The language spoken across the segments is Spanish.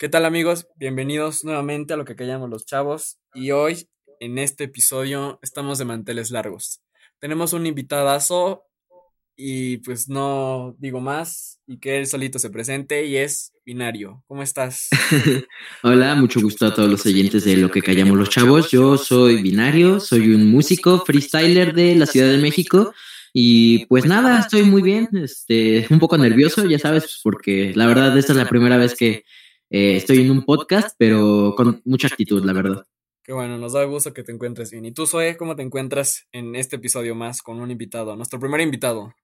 ¿Qué tal amigos? Bienvenidos nuevamente a lo que callamos los chavos y hoy en este episodio estamos de manteles largos. Tenemos un invitadazo y pues no digo más y que él solito se presente y es Binario. ¿Cómo estás? Hola, mucho gusto a todos los oyentes de lo que callamos los chavos. Yo soy Binario, soy un músico freestyler de la Ciudad de México. Y pues nada, estoy muy bien, este, un poco nervioso, ya sabes, porque la verdad esta es la primera vez que eh, estoy en un podcast, pero con mucha actitud, la verdad. Qué bueno, nos da gusto que te encuentres bien. ¿Y tú, Zoe, cómo te encuentras en este episodio más con un invitado, nuestro primer invitado?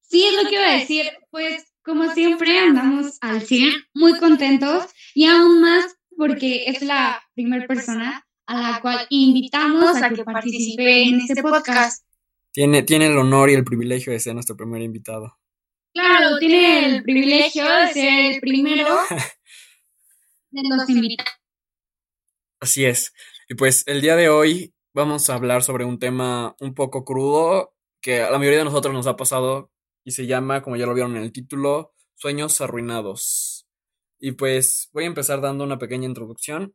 Sí, es lo que iba a decir. Pues, como siempre, andamos al 100, muy contentos y aún más porque es la primera persona a la cual invitamos a que participe en este podcast. Tiene, tiene el honor y el privilegio de ser nuestro primer invitado. Claro, tiene el privilegio de ser el primero de los invitados. Así es. Y pues el día de hoy vamos a hablar sobre un tema un poco crudo que a la mayoría de nosotros nos ha pasado y se llama, como ya lo vieron en el título, Sueños Arruinados. Y pues voy a empezar dando una pequeña introducción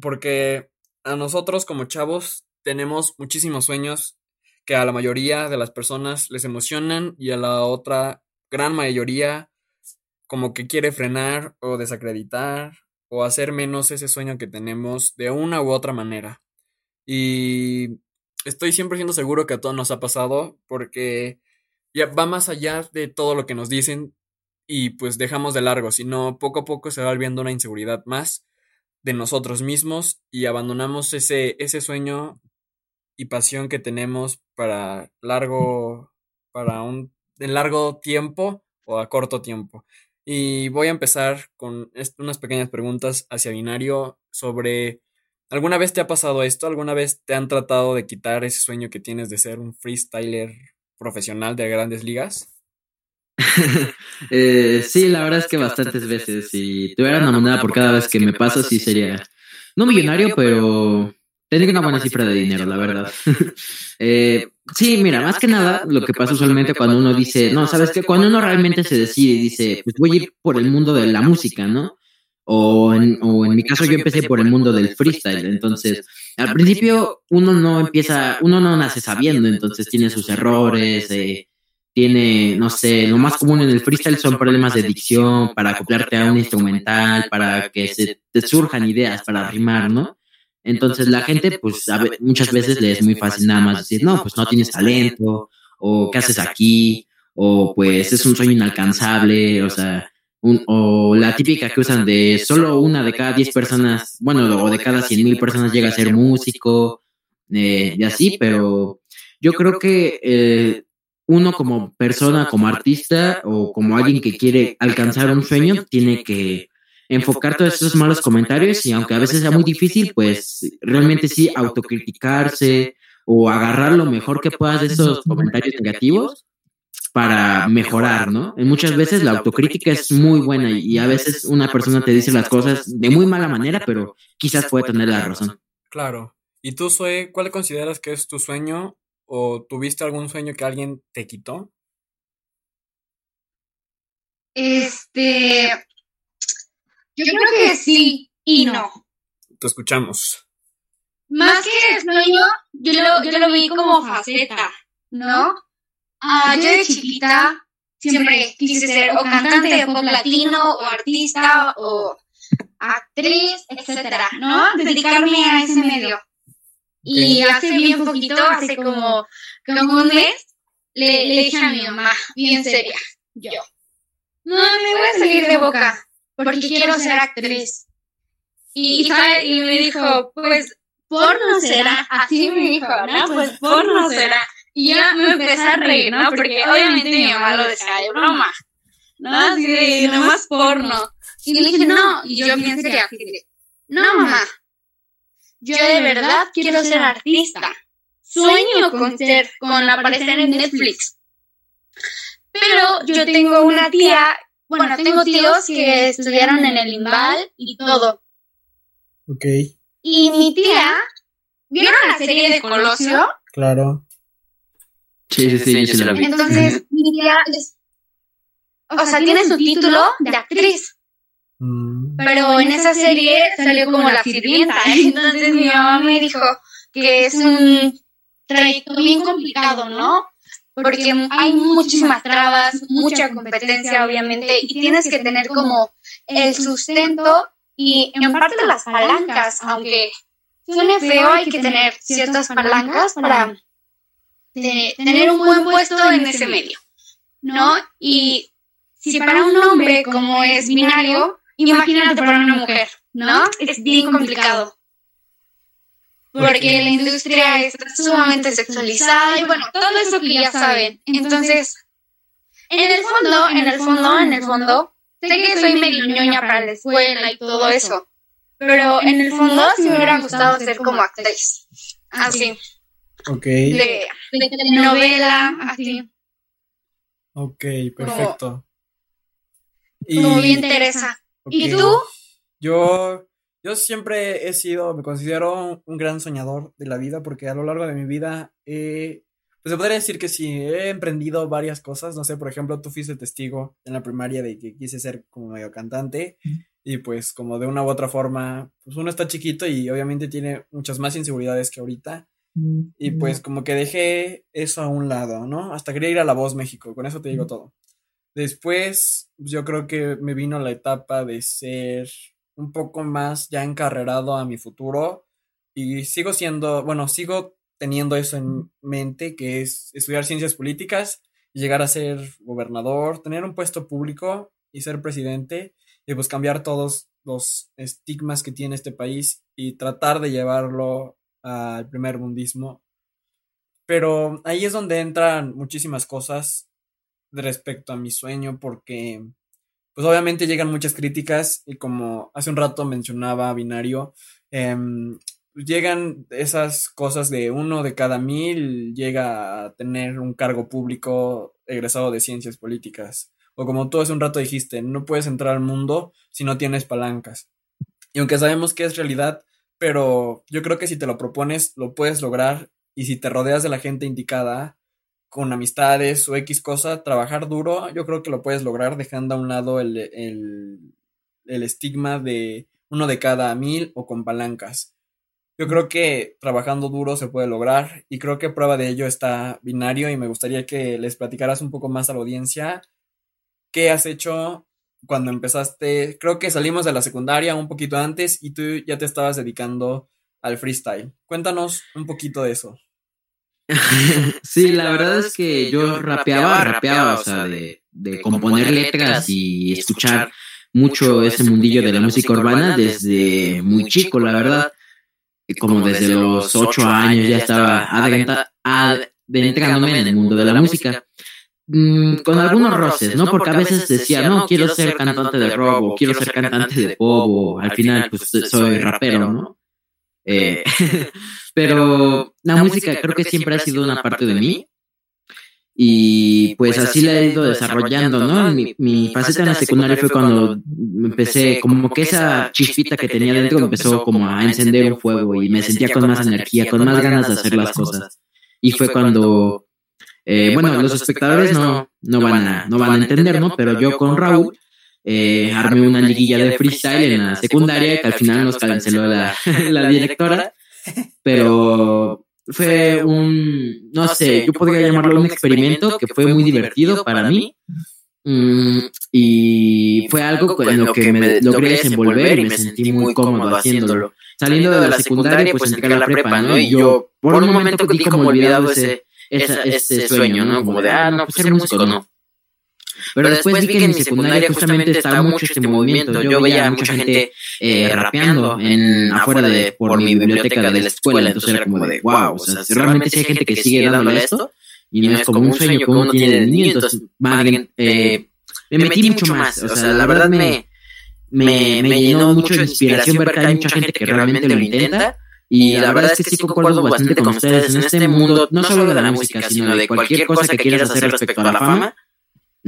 porque a nosotros como chavos tenemos muchísimos sueños que a la mayoría de las personas les emocionan y a la otra gran mayoría como que quiere frenar o desacreditar o hacer menos ese sueño que tenemos de una u otra manera. Y estoy siempre siendo seguro que a todos nos ha pasado porque ya va más allá de todo lo que nos dicen y pues dejamos de largo, sino poco a poco se va volviendo una inseguridad más de nosotros mismos y abandonamos ese, ese sueño y pasión que tenemos para largo, para un de largo tiempo o a corto tiempo. Y voy a empezar con unas pequeñas preguntas hacia Binario sobre, ¿alguna vez te ha pasado esto? ¿Alguna vez te han tratado de quitar ese sueño que tienes de ser un freestyler profesional de grandes ligas? eh, sí, la verdad es que bastantes veces. Si tuviera una moneda por cada vez que me pasa, sí sería, no millonario, pero Tendría una buena cifra de dinero, la verdad. eh, sí, mira, más que nada, lo que pasa usualmente cuando uno dice, no, sabes que cuando uno realmente se decide y dice, pues voy a ir por el mundo de la música, ¿no? O en, o en mi caso yo empecé por el mundo del freestyle, entonces al principio uno no empieza, uno no nace sabiendo, entonces tiene sus errores, eh, tiene, no sé, lo más común en el freestyle son problemas de dicción, para acoplarte a un instrumental, para que se te surjan ideas para rimar, ¿no? Entonces la gente, pues muchas veces le es muy fácil nada más decir, no, pues no tienes talento, o qué haces aquí, o pues es un sueño inalcanzable, o sea, o la típica que usan de solo una de cada diez personas, bueno, o de cada cien mil personas llega a ser músico, eh, y así, pero yo creo que eh, uno como persona, como artista, o como alguien que quiere alcanzar un sueño, tiene que enfocar todos esos malos comentarios y aunque a veces sea muy difícil, pues realmente sí autocriticarse o agarrar lo mejor que puedas de esos comentarios negativos para mejorar, ¿no? Y muchas veces la autocrítica es muy buena y a veces una persona te dice las cosas de muy mala manera, pero quizás puede tener la razón. Claro. ¿Y tú, Zoe, cuál consideras que es tu sueño o tuviste algún sueño que alguien te quitó? Este, yo creo que sí y no. Te escuchamos. Más que sueño, yo lo, yo lo vi como faceta, ¿no? Ah, yo de chiquita siempre quise ser o cantante de pop latino, o artista, o actriz, etcétera, ¿no? Dedicarme a ese medio. Y hace bien poquito, hace como, como un mes, le, le dije a mi mamá, bien seria, yo, no, me voy a salir de boca porque quiero ser actriz. Y, y me dijo, pues, porno será. Así me dijo, ¿no? Pues porno será. Y ya me empecé a reír, ¿no? Porque obviamente mi mamá lo decía de broma. ¿No? Así de, nomás porno. Y le dije, no. Y yo bien sería, no, mamá. Yo de verdad quiero ser artista. Sueño con ser, con aparecer en Netflix. Pero yo tengo una tía bueno, tengo tíos que estudiaron en el Imbal y todo. Ok. Y mi tía, ¿vieron la serie de Colosio? Claro. Sí, sí, sí, sí, la vi. Entonces, mi tía, o sea, tiene su título de actriz. Mm. Pero en esa serie salió como la sirvienta. Entonces mi mamá me dijo que es un trayecto bien complicado, ¿no? Porque hay muchísimas trabas, mucha competencia, obviamente, y tienes que tener como el sustento y en parte las palancas, aunque suene feo, hay que tener ciertas palancas para tener un buen puesto en ese medio, ¿no? Y si para un hombre como es binario, imagínate para una mujer, ¿no? Es bien complicado. Porque la industria está sumamente sexualizada y bueno, todo eso que ya saben. Entonces, en el fondo, en el fondo, en el fondo, sé que soy medio ñoña para la escuela y todo eso. Pero en el fondo sí me hubiera gustado ser como actriz. Así. Ok. De, de telenovela, así. Ok, perfecto. Como, bien Teresa. ¿Y tú? Yo, yo siempre he sido, me considero un gran soñador de la vida porque a lo largo de mi vida he, pues se podría decir que sí, he emprendido varias cosas. No sé, por ejemplo, tú fuiste testigo en la primaria de que quise ser como medio cantante y pues como de una u otra forma, pues uno está chiquito y obviamente tiene muchas más inseguridades que ahorita. Y pues como que dejé eso a un lado, ¿no? Hasta quería ir a La Voz México, con eso te digo todo. Después, pues, yo creo que me vino la etapa de ser un poco más ya encarrerado a mi futuro y sigo siendo, bueno, sigo teniendo eso en mente, que es estudiar ciencias políticas llegar a ser gobernador, tener un puesto público y ser presidente y pues cambiar todos los estigmas que tiene este país y tratar de llevarlo al primer mundismo. Pero ahí es donde entran muchísimas cosas respecto a mi sueño porque pues obviamente llegan muchas críticas y como hace un rato mencionaba Binario, em, llegan esas cosas de uno de cada mil llega a tener un cargo público egresado de ciencias políticas. O como tú hace un rato dijiste, no puedes entrar al mundo si no tienes palancas. Y aunque sabemos que es realidad, pero yo creo que si te lo propones, lo puedes lograr y si te rodeas de la gente indicada, con amistades o X cosa, trabajar duro, yo creo que lo puedes lograr dejando a un lado el, el, estigma de uno de cada mil o con palancas. Yo creo que trabajando duro se puede lograr y creo que prueba de ello está binario y me gustaría que les platicaras un poco más a la audiencia qué has hecho cuando empezaste. Creo que salimos de la secundaria un poquito antes y tú ya te estabas dedicando al freestyle. Cuéntanos un poquito de eso. sí, la verdad es que yo rapeaba, rapeaba, o sea, de, componer letras y escuchar mucho ese mundillo de la música urbana desde muy chico, la verdad. Como desde los ocho años ya estaba adentrándome en el mundo de la música. Mm, con algunos roces, ¿no? Porque a veces decía, no, quiero ser cantante de rock o quiero ser cantante de pop o al final pues soy rapero, ¿no? Eh, pero la música creo que siempre ha sido una parte de mí. Y pues así la he ido desarrollando, ¿no? Mi, mi faceta en la secundaria fue cuando empecé, como que esa chispita que tenía dentro empezó como a encender un fuego y me sentía con más energía, con más ganas de hacer las cosas. Y fue cuando, eh, bueno, los espectadores no, no, van a, no van a entender, ¿no? Pero yo con Raúl eh, armé una liguilla de freestyle en la secundaria que al final nos canceló la, la directora, pero fue un, no sé, yo podría llamarlo un experimento que fue muy divertido para mí. Mm, y fue algo en lo que me logré desenvolver y me sentí muy cómodo haciéndolo. Saliendo de la secundaria, pues entré a la prepa, ¿no? Y yo por un momento di como olvidado ese, ese, sueño, ¿no? Como de, ah, no, pues ser músico, no. Pero después vi que en mi secundaria justamente estaba mucho este movimiento. Yo veía a mucha gente eh, rapeando en, afuera de, por mi biblioteca de la escuela. Entonces era como de, wow, o sea, realmente si hay gente que sigue dándole esto y no es como un sueño que uno tiene de niño, entonces eh, eh, me metí mucho más. O sea, la verdad me, me, me llenó mucho de inspiración ver que hay mucha gente que realmente lo intenta. Y la verdad es que sí concuerdo bastante con ustedes en este mundo, no solo de la música, sino de cualquier cosa que quieras hacer respecto a la fama.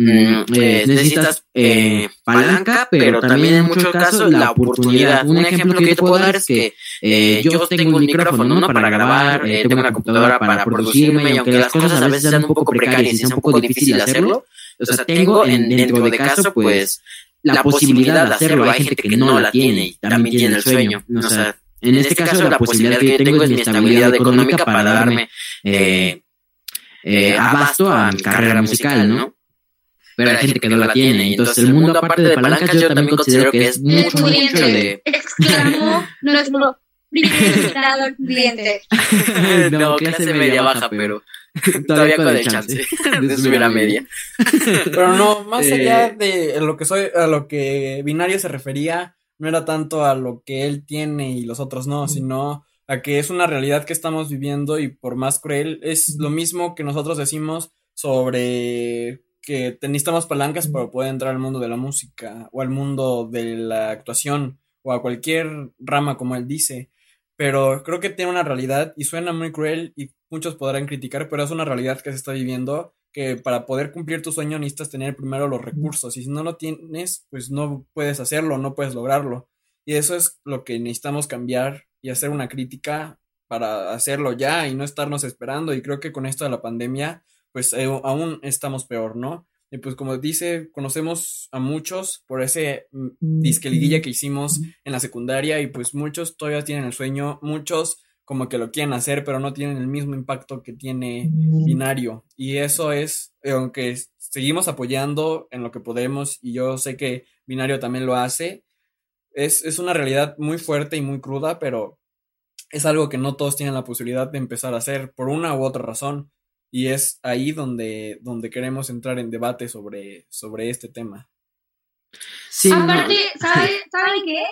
Mm, eh, eh, necesitas eh, eh, palanca, pero también en muchos casos la oportunidad. Un ejemplo que yo te puedo dar es que yo tengo un micrófono ¿no? para grabar, tengo una computadora para producirme, y aunque las cosas a veces sean un poco precarias y sea un poco difícil hacerlo, o sea, tengo en, dentro de caso, pues, la posibilidad de hacerlo. Hay gente que no la tiene y también tiene el sueño. O sea, en este caso, la posibilidad que yo tengo es mi estabilidad económica para darme eh, eh, abasto a mi carrera musical, ¿no? Pero hay gente que no la tiene. Entonces, el mundo, aparte de palancas, yo también considero que es mucho, mucho de. Exclamó nuestro primer cliente. no, clase media baja, pero. Todavía con el chance de subir a media. Pero no, más allá de lo que soy, a lo que Binario se refería, no era tanto a lo que él tiene y los otros no, sino a que es una realidad que estamos viviendo y por más cruel, es lo mismo que nosotros decimos sobre que necesitamos palancas para poder entrar al mundo de la música o al mundo de la actuación o a cualquier rama como él dice. Pero creo que tiene una realidad y suena muy cruel y muchos podrán criticar, pero es una realidad que se está viviendo que para poder cumplir tu sueño necesitas tener primero los recursos y si no lo tienes, pues no puedes hacerlo, no puedes lograrlo. Y eso es lo que necesitamos cambiar y hacer una crítica para hacerlo ya y no estarnos esperando. Y creo que con esto de la pandemia, pues eh, aún estamos peor, ¿no? Y pues como dice, conocemos a muchos por ese mm, disque que hicimos en la secundaria y pues muchos todavía tienen el sueño, muchos como que lo quieren hacer, pero no tienen el mismo impacto que tiene Binario. Y eso es, eh, aunque seguimos apoyando en lo que podemos, y yo sé que Binario también lo hace, es, es una realidad muy fuerte y muy cruda, pero es algo que no todos tienen la posibilidad de empezar a hacer por una u otra razón. Y es ahí donde, donde queremos entrar en debate sobre, sobre este tema. Sí, Aparte, ¿sabe, ¿sabe qué?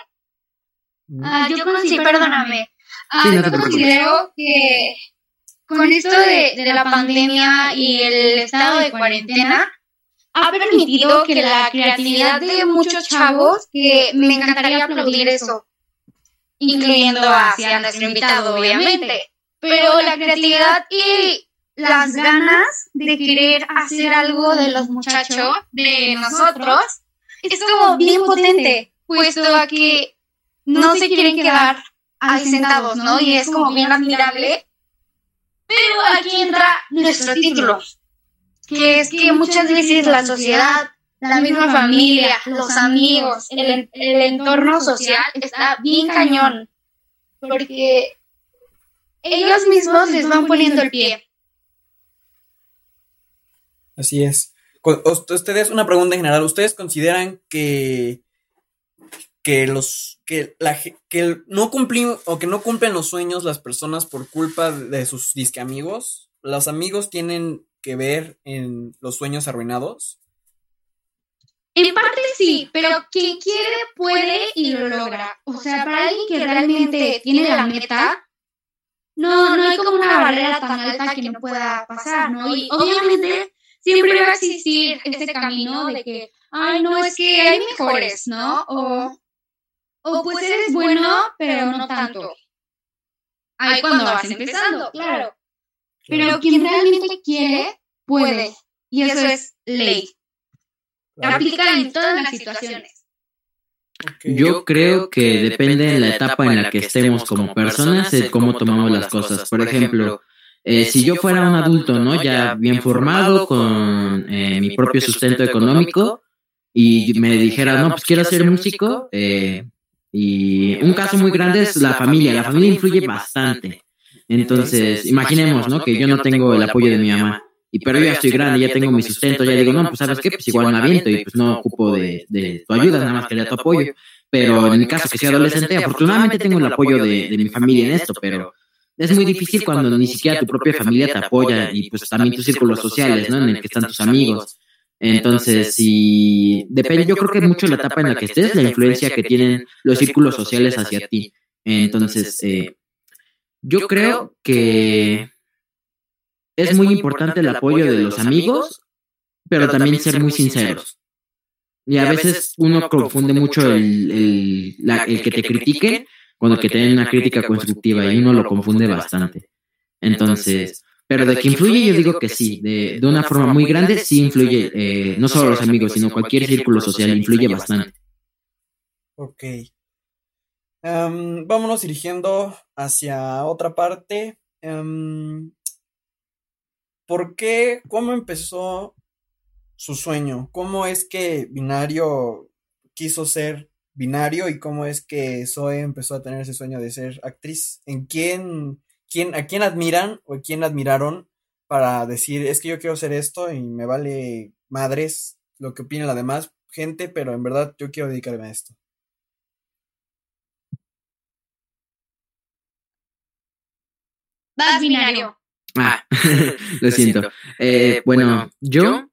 Ah, yo conocí, perdóname, Ah, yo considero que con esto de, de, la pandemia y el estado de cuarentena ha permitido que la creatividad de muchos chavos, que me encantaría aplaudir eso, incluyendo hacia nuestro invitado, obviamente, pero la creatividad y las ganas de querer hacer algo de los muchachos, de nosotros, es como bien potente, puesto a que no se quieren quedar ahí sentados, ¿no? Y es como bien admirable. Pero aquí entra nuestro título, que es que muchas veces la sociedad, la misma familia, los amigos, el, el entorno social está bien cañón, porque ellos mismos les van poniendo el pie. Así es. Ustedes, una pregunta en general, ¿ustedes consideran que que los que la que no o que no cumplen los sueños las personas por culpa de sus disque amigos. Los amigos tienen que ver en los sueños arruinados. En parte sí, pero quien quiere puede y lo logra. O sea, para alguien que realmente tiene la meta, no, no hay como una barrera tan alta que no pueda pasar, ¿no? Y obviamente siempre va a existir este camino de que, ay, no, es que hay mejores, ¿no? O o pues eres bueno, pero no tanto. Ahí cuando vas empezando, claro. Pero quien realmente quiere, puede. Y eso es ley. Aplica en todas las situaciones. Yo creo que depende de la etapa en la que estemos como personas, de cómo tomamos las cosas. Por ejemplo, eh, si yo fuera un adulto, ¿no? Ya bien formado, con eh, mi propio sustento económico, y me dijera, no, pues quiero ser músico, eh, y un caso muy grande es la familia. La familia influye bastante. Entonces, imaginemos, ¿no? Que yo no tengo el apoyo de mi mamá. Y pero yo ya estoy grande, ya tengo mi sustento, ya digo, no, pues sabes qué, pues igual me aviento y pues no ocupo de, de tu ayuda, nada más que de tu apoyo. Pero en mi caso, que soy adolescente, afortunadamente tengo el apoyo de, de mi familia en esto, pero es muy difícil cuando ni siquiera tu propia familia te apoya y pues también tus círculos sociales, ¿no? En el que están tus amigos. Entonces, si depende, yo creo que mucho la etapa en la que estés, la influencia que tienen los círculos sociales hacia ti. Entonces, eh, yo creo que es muy importante el apoyo de los amigos, pero también ser muy sinceros. Y a veces uno confunde mucho el, el, el que te critique con el que te den una crítica constructiva y uno lo confunde bastante. Entonces, pero de que influye, yo digo que sí, de, de una forma muy grande, sí influye, eh, no solo los amigos, sino cualquier círculo social influye bastante. Ok. Um, vámonos dirigiendo hacia otra parte. Um, ¿Por qué? ¿Cómo empezó su sueño? ¿Cómo es que Binario quiso ser binario y cómo es que Zoe empezó a tener ese sueño de ser actriz. ¿En quién, quién, a quién admiran o a quién admiraron para decir, es que yo quiero hacer esto y me vale madres lo que opine la demás gente, pero en verdad yo quiero dedicarme a esto? Vas binario. Ah, lo siento. Eh, bueno, yo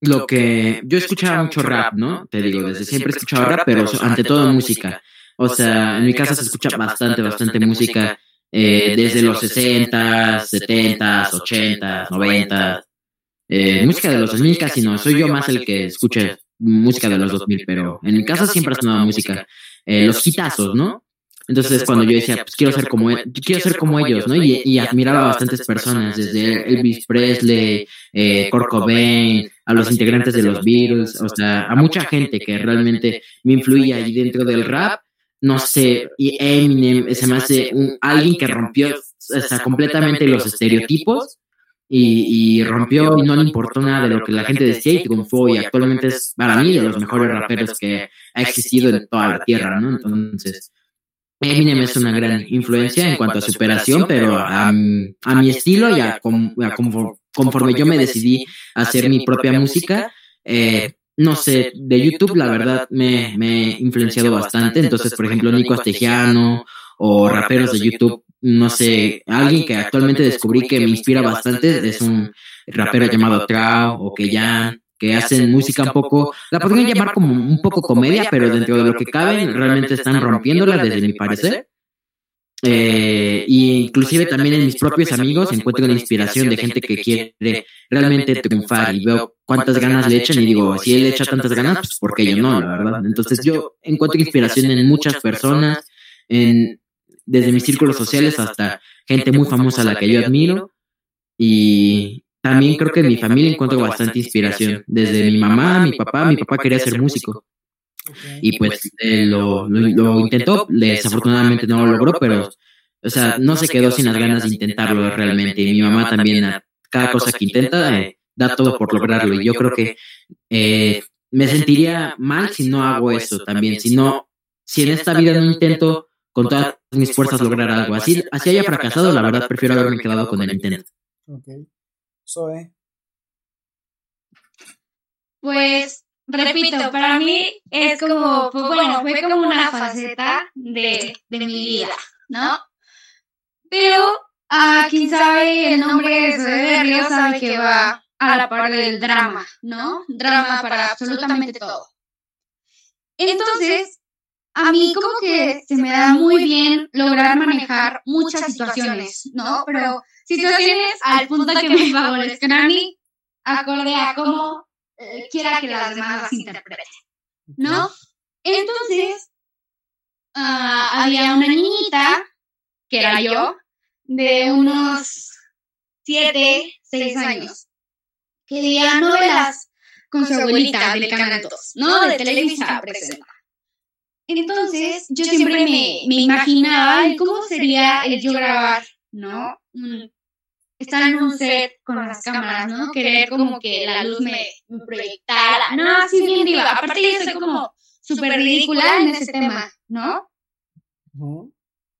lo que yo escuchaba mucho rap, ¿no? Te digo, desde siempre he escuchado rap, pero ante todo música. O sea, en mi casa se escucha bastante, bastante música eh, desde los 60, 70, 80, 90. música de los 2000 casi no, soy yo más el que escucha música de los 2000, pero en mi casa siempre ha sonado música. Eh, los quitazos, ¿no? Entonces, cuando yo decía, pues quiero ser como, quiero ser como ellos, ¿no? Y, admiraba a bastantes personas, desde Elvis Presley, eh, Kurt Cobain, a los integrantes de los Beatles, o sea, a mucha gente que realmente me influía ahí dentro del rap. No sé, y Eminem se me hace un, alguien que rompió o sea, completamente los estereotipos y, rompió y no le importó nada de lo que la gente decía y triunfó y actualmente es para mí de los mejores raperos que ha existido en toda la tierra, ¿no? Entonces, Eminem es una gran influencia en cuanto a superación, pero a, mi estilo y a, conforme yo me decidí hacer mi propia música, eh, no sé, de YouTube la verdad me, me he influenciado bastante, entonces por ejemplo Nico Astegiano o raperos de YouTube, no sé, alguien que actualmente descubrí que me inspira bastante es un rapero llamado Trao o ya que hacen música un poco, la podrían llamar como un poco comedia, pero dentro de lo que caben, realmente están rompiéndola desde mi parecer. Eh, y inclusive también en mis propios amigos encuentro la inspiración de gente que quiere realmente triunfar. y veo cuántas ganas le echan y digo, si él echa tantas ganas, pues porque yo no, la verdad. Entonces yo encuentro inspiración en muchas personas, en, desde mis círculos sociales hasta gente muy famosa a la que yo admiro y, también creo que en mi familia encuentro bastante inspiración. Desde mi mamá, mi papá, mi papá quería ser músico. Y pues eh, lo, lo, intentó, desafortunadamente no lo logró, pero, o sea, no se quedó sin las ganas de intentarlo realmente. Y mi mamá también, cada cosa que intenta, eh, da todo por lograrlo. Y yo creo que eh, me sentiría mal si no hago eso también. Si no, si en esta vida no intento con todas mis fuerzas lograr algo. Así, así haya fracasado, la verdad prefiero haberme quedado con el intento. Zoe? Pues, repito, para mí es como, pues bueno, fue como una faceta de, de mi vida, ¿no? Pero a quien sabe el nombre de Río sabe que va a la parte del drama, ¿no? Drama para absolutamente todo. Entonces, a mí como que se me da muy bien lograr manejar muchas situaciones, ¿no? Pero situaciones al punto que me favorezcan a mí, acorde a cómo eh, quiera que las demás las interpreten, ¿no? Entonces, ah, había una niñita, que era yo, de unos 7, 6 años, que leía novelas con su abuelita del Canal 2, ¿no? De Televisa presenta. Entonces, yo siempre me, me imaginaba cómo sería el yo grabar, ¿no? Estar en un set con las cámaras, ¿no? Querer como que la luz me, proyectara. No, así bien diva. Aparte yo soy como súper ridícula en ese tema, ¿no?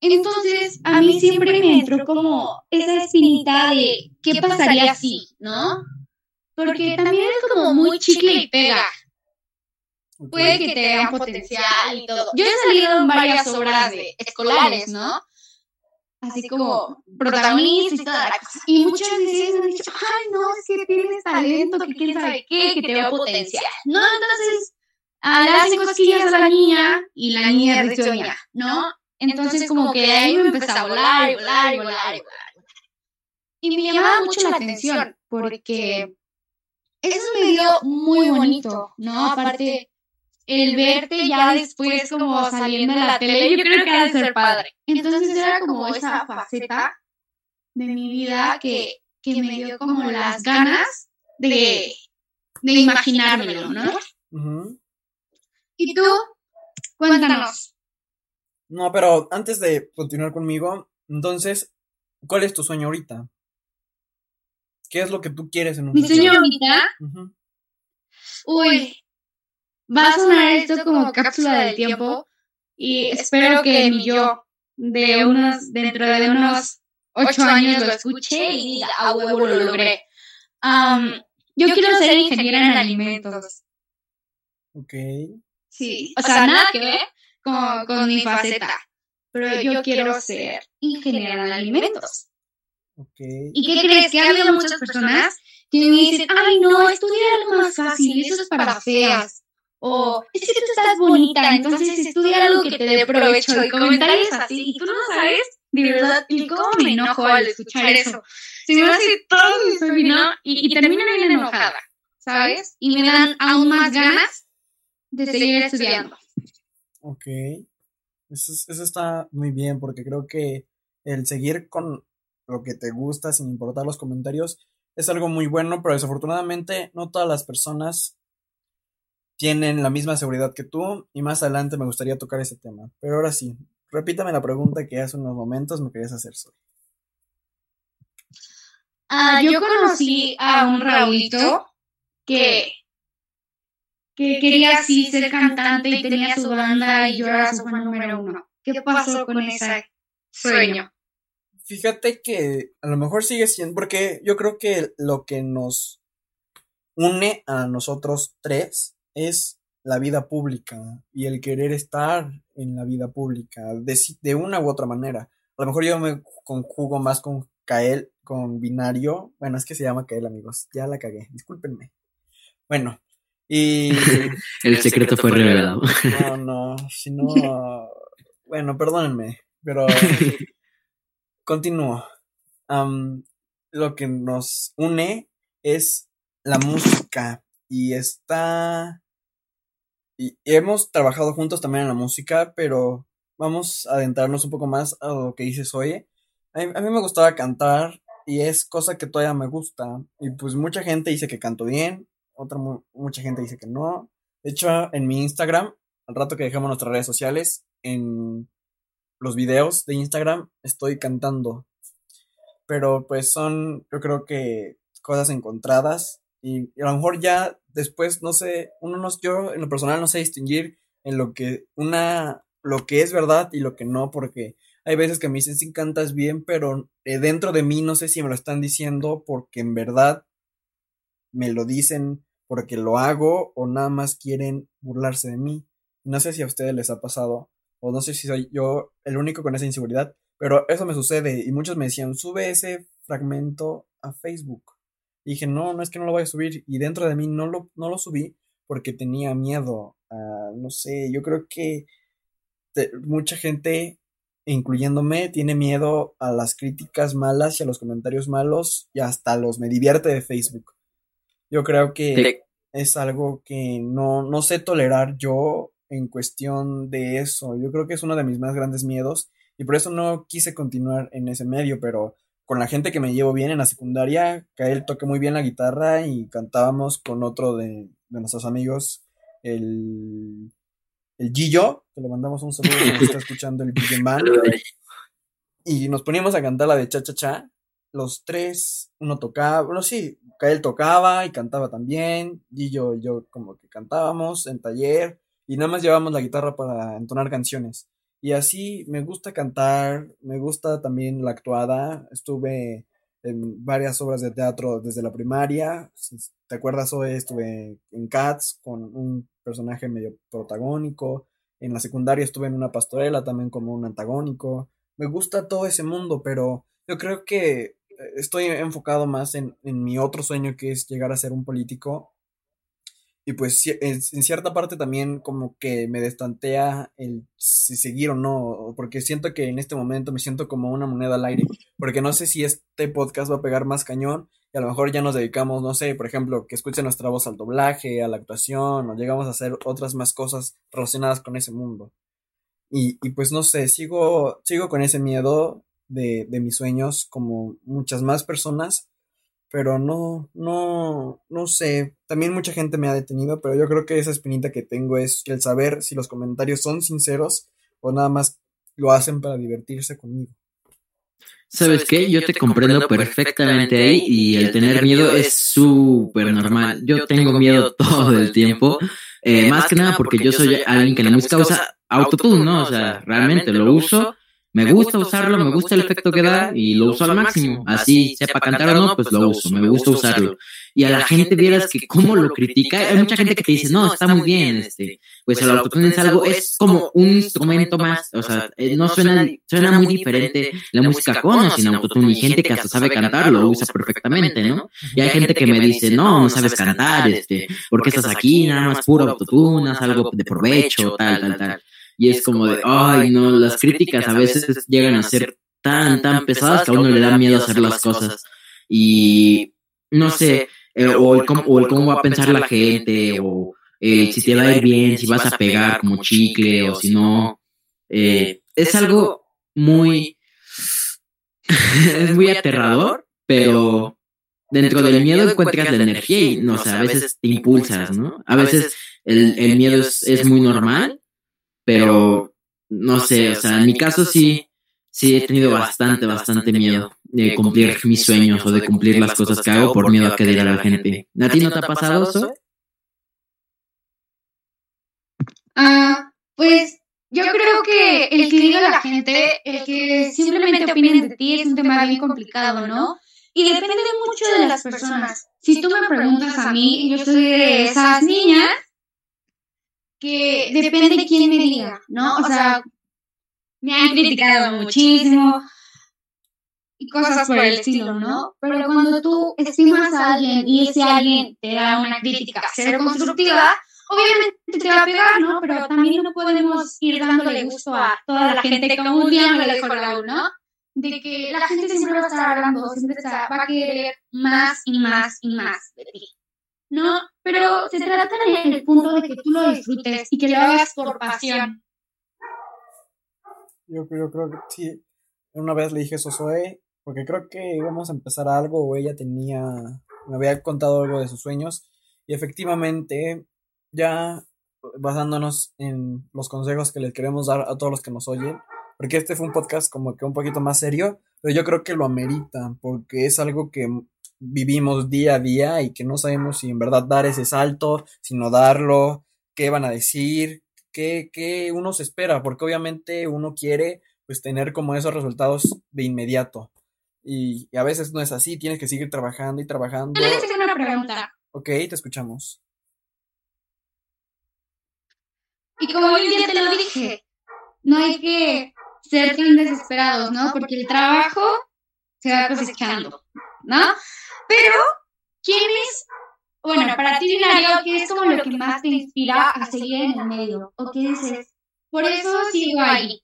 Entonces, a mí siempre me entró como esa espinita de qué pasaría si, ¿no? Porque también es como muy chicle y pega. Puede que te vean potencial y todo. Yo he salido en varias obras de escolares, ¿no? Así como protagonista y toda la cosa. Y muchas veces me han dicho, ay, no, es que tienes talento, que quién sabe qué, que te veo potencial. No, entonces a le hacen cosquillas a la niña y la niña risueña, ¿no? Entonces como que de ahí me empecé a volar y volar y volar y volar. Y me llamaba mucho la atención porque eso me dio muy bonito, ¿no? Aparte el verte ya después como saliendo de la tele, yo creo que ha de ser padre. Entonces era como esa faceta de mi vida que, que me dio como las ganas de, de imaginármelo, ¿no? ¿Y tú? Cuéntanos. No, pero antes de continuar conmigo, entonces, ¿cuál es tu sueño ahorita? ¿Qué es lo que tú quieres en un ¿Mi sueño ahorita? Uy, va a sonar esto como cápsula del tiempo y espero que mi yo de unos, dentro de unos ocho años lo escuche y diga, a huevo lo logré. yo quiero ser ingeniera en alimentos. Ok. Sí, o sea, nada que ver con, con mi faceta, pero yo quiero ser ingeniera en alimentos. Okay. ¿Y qué crees? Que ha habido muchas personas que me dicen, ay, no, estudia algo más fácil, eso es para feas. O es que tú estás bonita, entonces estudia algo que te dé provecho. Y comentarios así, y tú no sabes, de verdad, y cómo me enojo al escuchar eso. Se me hace todo mi ¿no? Y, y termino bien enojada, ¿sabes? Y me dan aún más ganas de seguir estudiando. Ok. Eso, eso está muy bien, porque creo que el seguir con lo que te gusta sin importar los comentarios es algo muy bueno, pero desafortunadamente no todas las personas tienen la misma seguridad que tú y más adelante me gustaría tocar ese tema. Pero ahora sí, repítame la pregunta que hace unos momentos me querías hacer sobre. Ah, yo conocí a un Raulito que, que quería así ser cantante y tenía su banda y yo era su fan número uno. ¿Qué pasó con ese sueño? Fíjate que a lo mejor sigue siendo, porque yo creo que lo que nos une a nosotros tres es la vida pública y el querer estar en la vida pública de, de una u otra manera. A lo mejor yo me conjugo más con Kael, con binario. Bueno, es que se llama Kael, amigos. Ya la cagué, discúlpenme. Bueno, y... el, secreto, fue revelado. No, no, si no... Bueno, perdónenme, pero Continúo. lo que nos une es la música y está... Y hemos trabajado juntos también en la música, pero vamos a adentrarnos un poco más a lo que dices mí, a mí me gustaba cantar y es cosa que todavía me gusta. Y pues mucha gente dice que canto bien, otra mucha gente dice que no. De hecho, en mi Instagram, al rato que dejemos nuestras redes sociales, en los videos de Instagram estoy cantando. Pero pues son, yo creo que cosas encontradas y, a lo mejor ya después, no sé, uno no, yo en lo personal no sé distinguir en lo que una, lo que es verdad y lo que no, porque hay veces que me dicen sí cantas bien, pero eh, dentro de mí no sé si me lo están diciendo porque en verdad me lo dicen porque lo hago o nada más quieren burlarse de mí. No sé si a ustedes les ha pasado o no sé si soy yo el único con esa inseguridad, pero eso me sucede y muchos me decían, sube ese fragmento a Facebook. Y dije, no, no es que no lo voy a subir y dentro de mí no lo, no lo subí porque tenía miedo, a, no sé, yo creo que mucha gente, incluyéndome, tiene miedo a las críticas malas y a los comentarios malos y hasta los me divierte de Facebook. Yo creo que es algo que no, no sé tolerar yo en cuestión de eso. Yo creo que es uno de mis más grandes miedos y por eso no quise continuar en ese medio, pero con la gente que me llevo bien en la secundaria, que él toque muy bien la guitarra y cantábamos con otro de, nuestros amigos, el, el Gillo, que le mandamos un saludo que está escuchando el Gillo Man. Y nos poníamos a cantar la de Cha Cha Cha. Los tres, uno tocaba, bueno, sí, Kael tocaba y cantaba también. Gillo y yo como que cantábamos en taller y nada más llevamos la guitarra para entonar canciones. Y así me gusta cantar, me gusta también la actuada. Estuve en varias obras de teatro desde la primaria. Si te acuerdas, hoy estuve en Cats con un personaje medio protagónico. En la secundaria estuve en una pastorela también como un antagónico. Me gusta todo ese mundo, pero yo creo que eh, estoy enfocado más en, en mi otro sueño que es llegar a ser un político y pues en, cierta parte también como que me destantea el si seguir o no, porque siento que en este momento me siento como una moneda al aire, porque no sé si este podcast va a pegar más cañón y a lo mejor ya nos dedicamos, no sé, por ejemplo, que escuchen nuestra voz al doblaje, a la actuación, o llegamos a hacer otras más cosas relacionadas con ese mundo. Y, y pues no sé, sigo, sigo con ese miedo de, de mis sueños como muchas más personas pero no, no, no sé. También mucha gente me ha detenido, pero yo creo que esa espinita que tengo es el saber si los comentarios son sinceros o nada más lo hacen para divertirse conmigo. ¿Sabes qué? Yo te comprendo perfectamente ahí y el tener miedo es súper normal. Yo tengo miedo todo el tiempo, Eh, más que nada porque yo soy alguien que la música usa autotune, ¿no? O sea, realmente lo uso me gusta usarlo, me gusta el efecto que da y lo uso al máximo. Así, sepa cantar o no, pues lo uso, me gusta usarlo. Y a la gente vieras que cómo lo critica, hay mucha gente que te dice, no, está muy bien, este, pues el autotune es algo, es como un instrumento más, o sea, eh, no suena, suena muy diferente la música con o sin autotune, y gente que hasta sabe cantar lo usa perfectamente, ¿no? Y hay gente que me dice, no, no sabes cantar, este, porque estás aquí, nada más puro autotune, haz algo de provecho, tal, tal, tal. Y es como de, ay, no, las críticas a veces llegan a ser tan, tan pesadas que a uno le da miedo hacer las cosas. Y no sé, eh, o, el cómo, va a pensar la gente, o eh, si te va a ir bien, si vas a pegar como chicle, o si no. Eh, es algo muy. es muy aterrador, pero dentro del miedo encuentras la energía y, no sé, a veces te impulsas, ¿no? A veces el, el miedo es, es muy normal pero no sé, o sea, en mi caso sí, sí he tenido bastante, bastante miedo de cumplir mis sueños o de cumplir las cosas que hago por miedo a que diga la gente. ¿A ti no te ha pasado eso? Ah, pues yo creo que el que diga la gente, el que simplemente opinen de ti es un tema bien complicado, ¿no? Y depende mucho de las personas. Si tú me preguntas a mí, yo soy de esas niñas que depende de quién me diga, ¿no? O sea, me han criticado muchísimo y cosas por el estilo, ¿no? Pero cuando tú estimas a alguien y ese alguien te da una crítica ser constructiva, obviamente te va a pegar, ¿no? Pero también no podemos ir dándole gusto a toda la gente, como un día me lo dijo Raúl, ¿no? De que la gente siempre va a estar hablando, siempre va a querer más y más y más de ti. ¿No? Pero se trata en el punto de que tú lo disfrutes y que lo hagas por pasión. Yo, yo creo que sí. Una vez le dije eso Zoe, porque creo que íbamos a empezar algo o ella tenía, me había contado algo de sus sueños y efectivamente ya basándonos en los consejos que les queremos dar a todos los que nos oyen, porque este fue un podcast como que un poquito más serio, pero yo creo que lo amerita, porque es algo que vivimos día a día y que no sabemos si en verdad dar ese salto, si no darlo, qué van a decir, qué, qué uno se espera, porque obviamente uno quiere pues tener como esos resultados de inmediato. Y, a veces no es así, tienes que seguir trabajando y trabajando. Yo hacer una pregunta. Ok, te escuchamos. Y como yo ya te lo dije, no hay que ser tan desesperados, ¿no? Porque el trabajo se va cosechando, ¿no? Pero, ¿quién es? Bueno, para ti, Binario, ¿qué es como lo que más te inspira a seguir en el medio? ¿O qué dices? Por eso sigo ahí.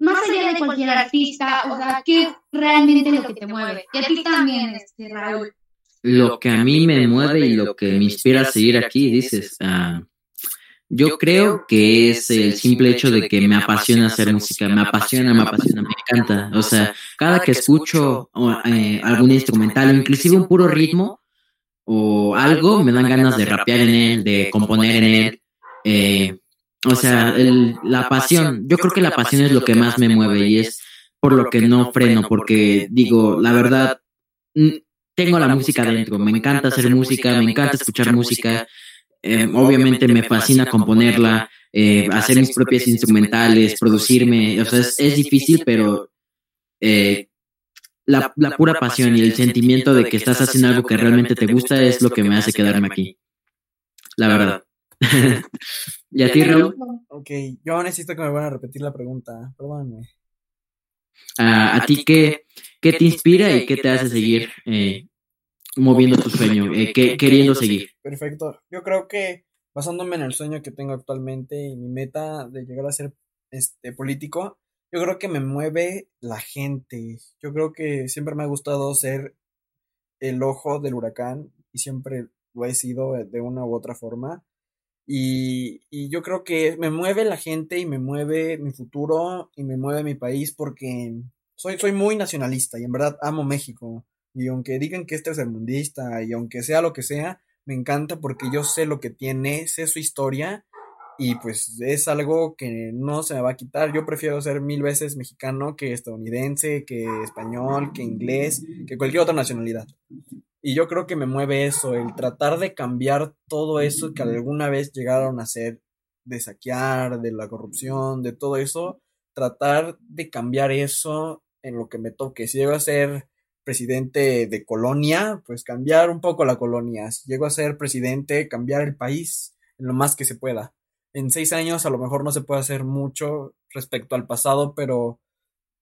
Más allá de cualquier artista, o sea, ¿qué es realmente lo que te mueve? Y a ti también, este, Raúl. Lo que a mí me mueve y lo que me inspira a seguir aquí, dices, ah, yo creo que es el simple hecho de que me apasiona hacer música, me apasiona, me apasiona, me encanta. O sea, cada que escucho eh, algún instrumental, inclusive un puro ritmo o algo, me dan ganas de rapear en él, de componer en él. Eh, o sea, la pasión, yo creo que la pasión es lo que más me mueve y es por lo que no freno, porque digo, la verdad, tengo la música dentro, me encanta hacer música, me encanta escuchar música eh, obviamente me fascina componerla, eh, hacer mis propias instrumentales, producirme, o sea, es, difícil, pero eh, la, pura pasión y el sentimiento de que estás haciendo algo que realmente te gusta es lo que me hace quedarme aquí. La verdad. ¿Y a ti, Raúl? Ok, yo necesito que me vuelvan a repetir la pregunta, perdóname. Ah, ¿A ti qué, qué te inspira y qué te hace seguir moviendo tu sueño, eh, que, queriendo seguir. Perfecto. Yo creo que basándome en el sueño que tengo actualmente y mi meta de llegar a ser este político, yo creo que me mueve la gente. Yo creo que siempre me ha gustado ser el ojo del huracán y siempre lo he sido de una u otra forma. Y, y, yo creo que me mueve la gente y me mueve mi futuro y me mueve mi país porque soy, soy muy nacionalista y en verdad amo México. Y aunque digan que es el mundista y aunque sea lo que sea, me encanta porque yo sé lo que tiene, sé su historia y pues es algo que no se me va a quitar. Yo prefiero ser mil veces mexicano que estadounidense, que español, que inglés, que cualquier otra nacionalidad. Y yo creo que me mueve eso, el tratar de cambiar todo eso que alguna vez llegaron a ser, de saquear, de la corrupción, de todo eso, tratar de cambiar eso en lo que me toque. Si a ser presidente de colonia, pues cambiar un poco la colonia. Si llego a ser presidente, cambiar el país en lo más que se pueda. En seis años a lo mejor no se puede hacer mucho respecto al pasado, pero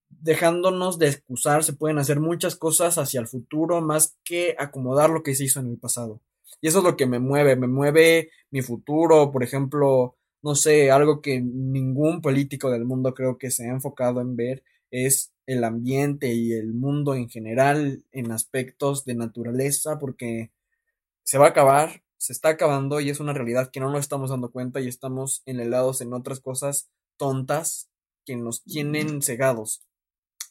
dejándonos de excusar se pueden hacer muchas cosas hacia el futuro más que acomodar lo que se hizo en el pasado. Y eso es lo que me mueve, me mueve mi futuro, por ejemplo, no sé, algo que ningún político del mundo creo que se ha enfocado en ver es el ambiente y el mundo en general en aspectos de naturaleza porque se va a acabar, se está acabando y es una realidad que no nos estamos dando cuenta y estamos enhelados en otras cosas tontas que nos tienen cegados.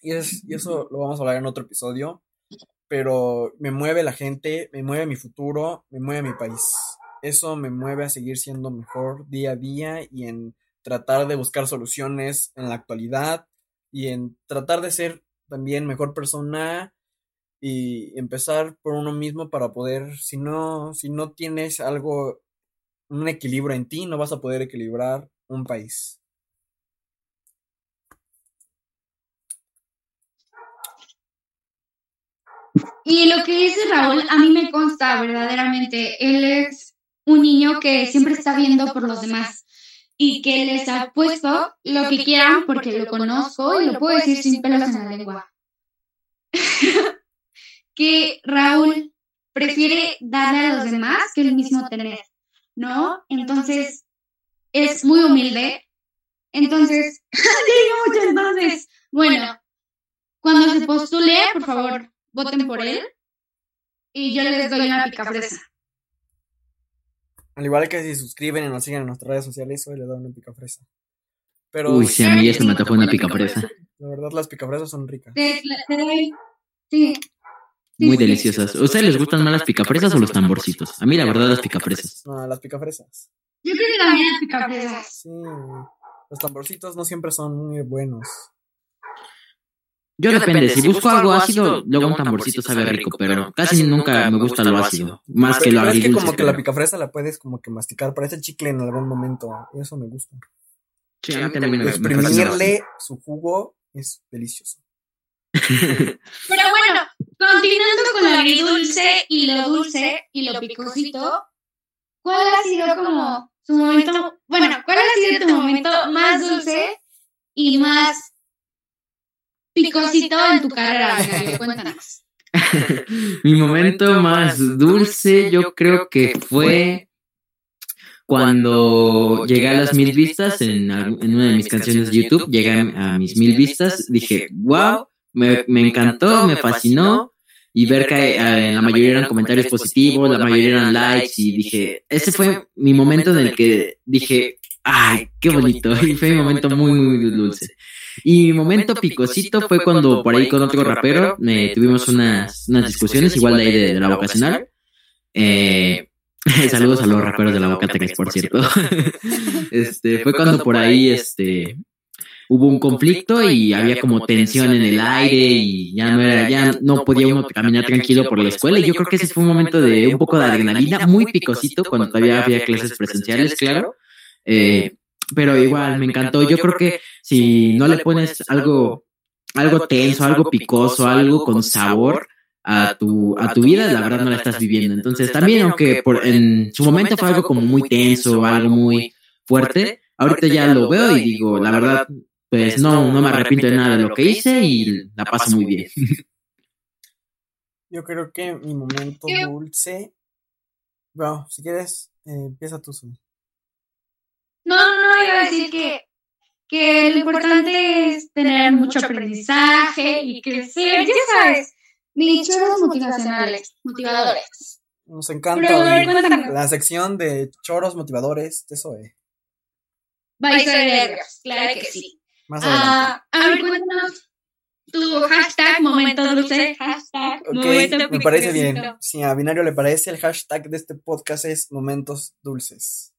Y, es, y eso lo vamos a hablar en otro episodio, pero me mueve la gente, me mueve mi futuro, me mueve mi país. Eso me mueve a seguir siendo mejor día a día y en tratar de buscar soluciones en la actualidad y en tratar de ser también mejor persona y empezar por uno mismo para poder, si no, si no tienes algo, un equilibrio en ti, no vas a poder equilibrar un país. Y lo que dice Raúl, a mí me consta verdaderamente. Él es un niño que siempre está viendo por los demás y que les ha puesto lo que quieran porque lo conozco y lo puedo decir sin pelos en la lengua. que Raúl prefiere darle a los demás que él mismo tener, ¿no? Entonces, es muy humilde. Entonces, digo mucho entonces, bueno, cuando se postule, por favor, voten por él y yo les doy una picafresa. Al igual que si suscriben y nos siguen en nuestras redes sociales, hoy les doy una picafresa. Pero, Uy, si a mí ya se me tocó una picafresa. La verdad, las picafresas son ricas. Sí. Muy deliciosas. ¿A ustedes les gustan más las picafresas o los tamborcitos? A mí, la verdad, las picafresas. No, las picafresas. Yo creo que también las picafresas. Sí. Los tamborcitos no siempre son muy buenos. Yo depende, si busco algo ácido, luego un tamborcito sabe rico, pero casi nunca me gusta lo ácido, más que lo Pero es que agridulce. como que la picafresa la puedes como que masticar, parece chicle en algún momento. Eso me gusta. Sí, a mí también Exprimirle su jugo es delicioso. Pero bueno, continuando con lo agridulce y lo dulce y lo picosito, ¿cuál ha sido como su momento, bueno, cuál ha sido tu momento más dulce y más picosito en tu carrera? Cuéntanos. Mi momento más dulce yo creo que fue cuando llegué a las mil vistas en, una de mis canciones de YouTube, llegué a mis mil vistas, dije, wow, me, me encantó, me fascinó, y ver que eh, la mayoría eran comentarios positivos, la mayoría eran likes, y dije, ese fue mi momento en el que dije, ay, qué bonito, y fue mi momento muy, muy dulce. Y mi momento picosito fue cuando por ahí con otro rapero eh, tuvimos unas, unas discusiones, igual de ahí de, de la vocacional. Eh, saludos a los raperos de la Boca 3, por cierto. este, fue cuando por ahí este, hubo un conflicto y había como tensión en el aire y ya no, era, ya no podía uno caminar tranquilo por la escuela. Y yo creo que ese fue un momento de un poco de adrenalina, muy picosito, cuando todavía había clases presenciales, claro. Eh, pero igual me encantó. Yo creo que si no le pones algo, algo tenso, algo picoso, algo con sabor a tu, a tu vida, la verdad no la estás viviendo. Entonces también, aunque por, en su momento fue algo como muy tenso, algo muy fuerte, ahorita ya lo veo y digo, la verdad, pues no, no me arrepiento de nada de lo que hice y la paso muy bien. Yo creo que mi momento dulce. Bueno, si quieres, eh, empieza tú, Suni. No, no, iba a decir que, que lo importante es tener mucho aprendizaje y crecer, ya sabes, bichos motivacionales, motivadores. Nos encanta Pero, ver, la sección de choros motivadores de Zoe. Vais a verlos, claro que sí. Más adelante. Ah, a ver, cuéntanos tu hashtag momento dulce, hashtag Ok, momento me parece bien. Si a Binario le parece, el hashtag de este podcast es momentos dulces.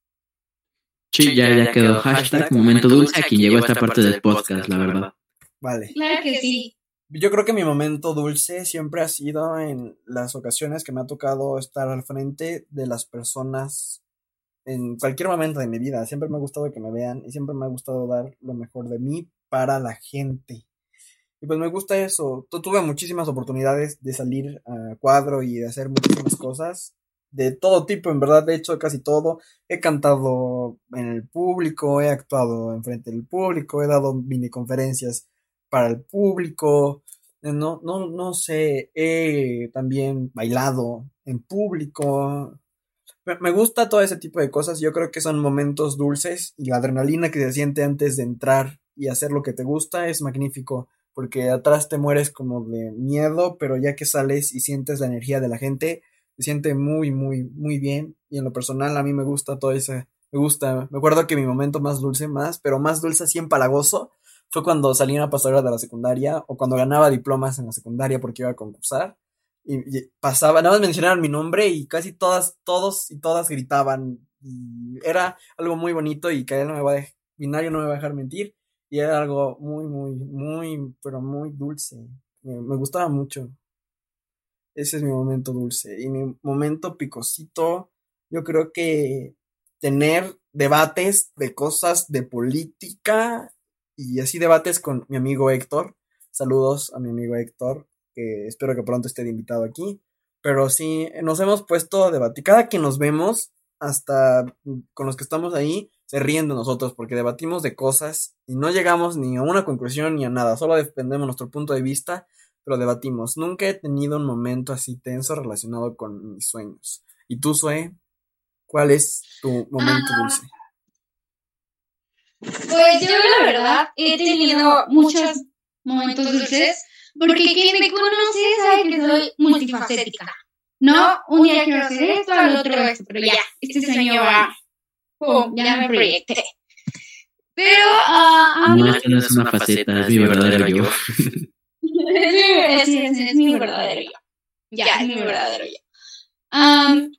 Sí, ya, ya quedó. Hashtag momento dulce a quien llegó a esta parte del podcast, la verdad. Vale. Claro que sí. Yo creo que mi momento dulce siempre ha sido en las ocasiones que me ha tocado estar al frente de las personas en cualquier momento de mi vida. Siempre me ha gustado que me vean y siempre me ha gustado dar lo mejor de mí para la gente. Y pues me gusta eso. Tuve muchísimas oportunidades de salir a cuadro y de hacer muchísimas cosas. De todo tipo, en verdad, he hecho casi todo. He cantado en el público, he actuado enfrente del público, he dado mini conferencias para el público. No, no, no sé, he también bailado en público. Me gusta todo ese tipo de cosas. Yo creo que son momentos dulces y la adrenalina que se siente antes de entrar y hacer lo que te gusta es magnífico porque atrás te mueres como de miedo, pero ya que sales y sientes la energía de la gente, siente muy, muy, muy bien. Y en lo personal a mí me gusta todo ese, me gusta. Me acuerdo que mi momento más dulce, más, pero más dulce así empalagoso, fue cuando salí la pastorela de la secundaria o cuando ganaba diplomas en la secundaria porque iba a concursar. Y, pasaba, nada más mencionaron mi nombre y casi todas, todos y todas gritaban. Y era algo muy bonito y que no me va a dejar, Binario no me va a dejar mentir y era algo muy, muy, muy, pero muy dulce. Me, gustaba mucho. Ese es mi momento dulce. Y mi momento picosito, yo creo que tener debates de cosas de política y así debates con mi amigo Héctor. Saludos a mi amigo Héctor, que espero que pronto esté invitado aquí. Pero sí, nos hemos puesto a debatir. Cada que nos vemos, hasta con los que estamos ahí, se ríen de nosotros porque debatimos de cosas y no llegamos ni a una conclusión ni a nada, solo defendemos nuestro punto de vista, pero debatimos. Nunca he tenido un momento así tenso relacionado con mis sueños. ¿Y tú, Sue? ¿Cuál es tu momento ah. dulce? Pues yo la verdad he tenido muchos momentos dulces porque quien me conoce sabe que soy multifacética. No, un día quiero hacer esto, al otro esto, pero ya, este sueño va ya me proyecté. Pero uh, a mí... No, no es una faceta, es mi verdadero yo. es, mi, es, mi verdadero yo. Ya, es mi verdadero yo. Um,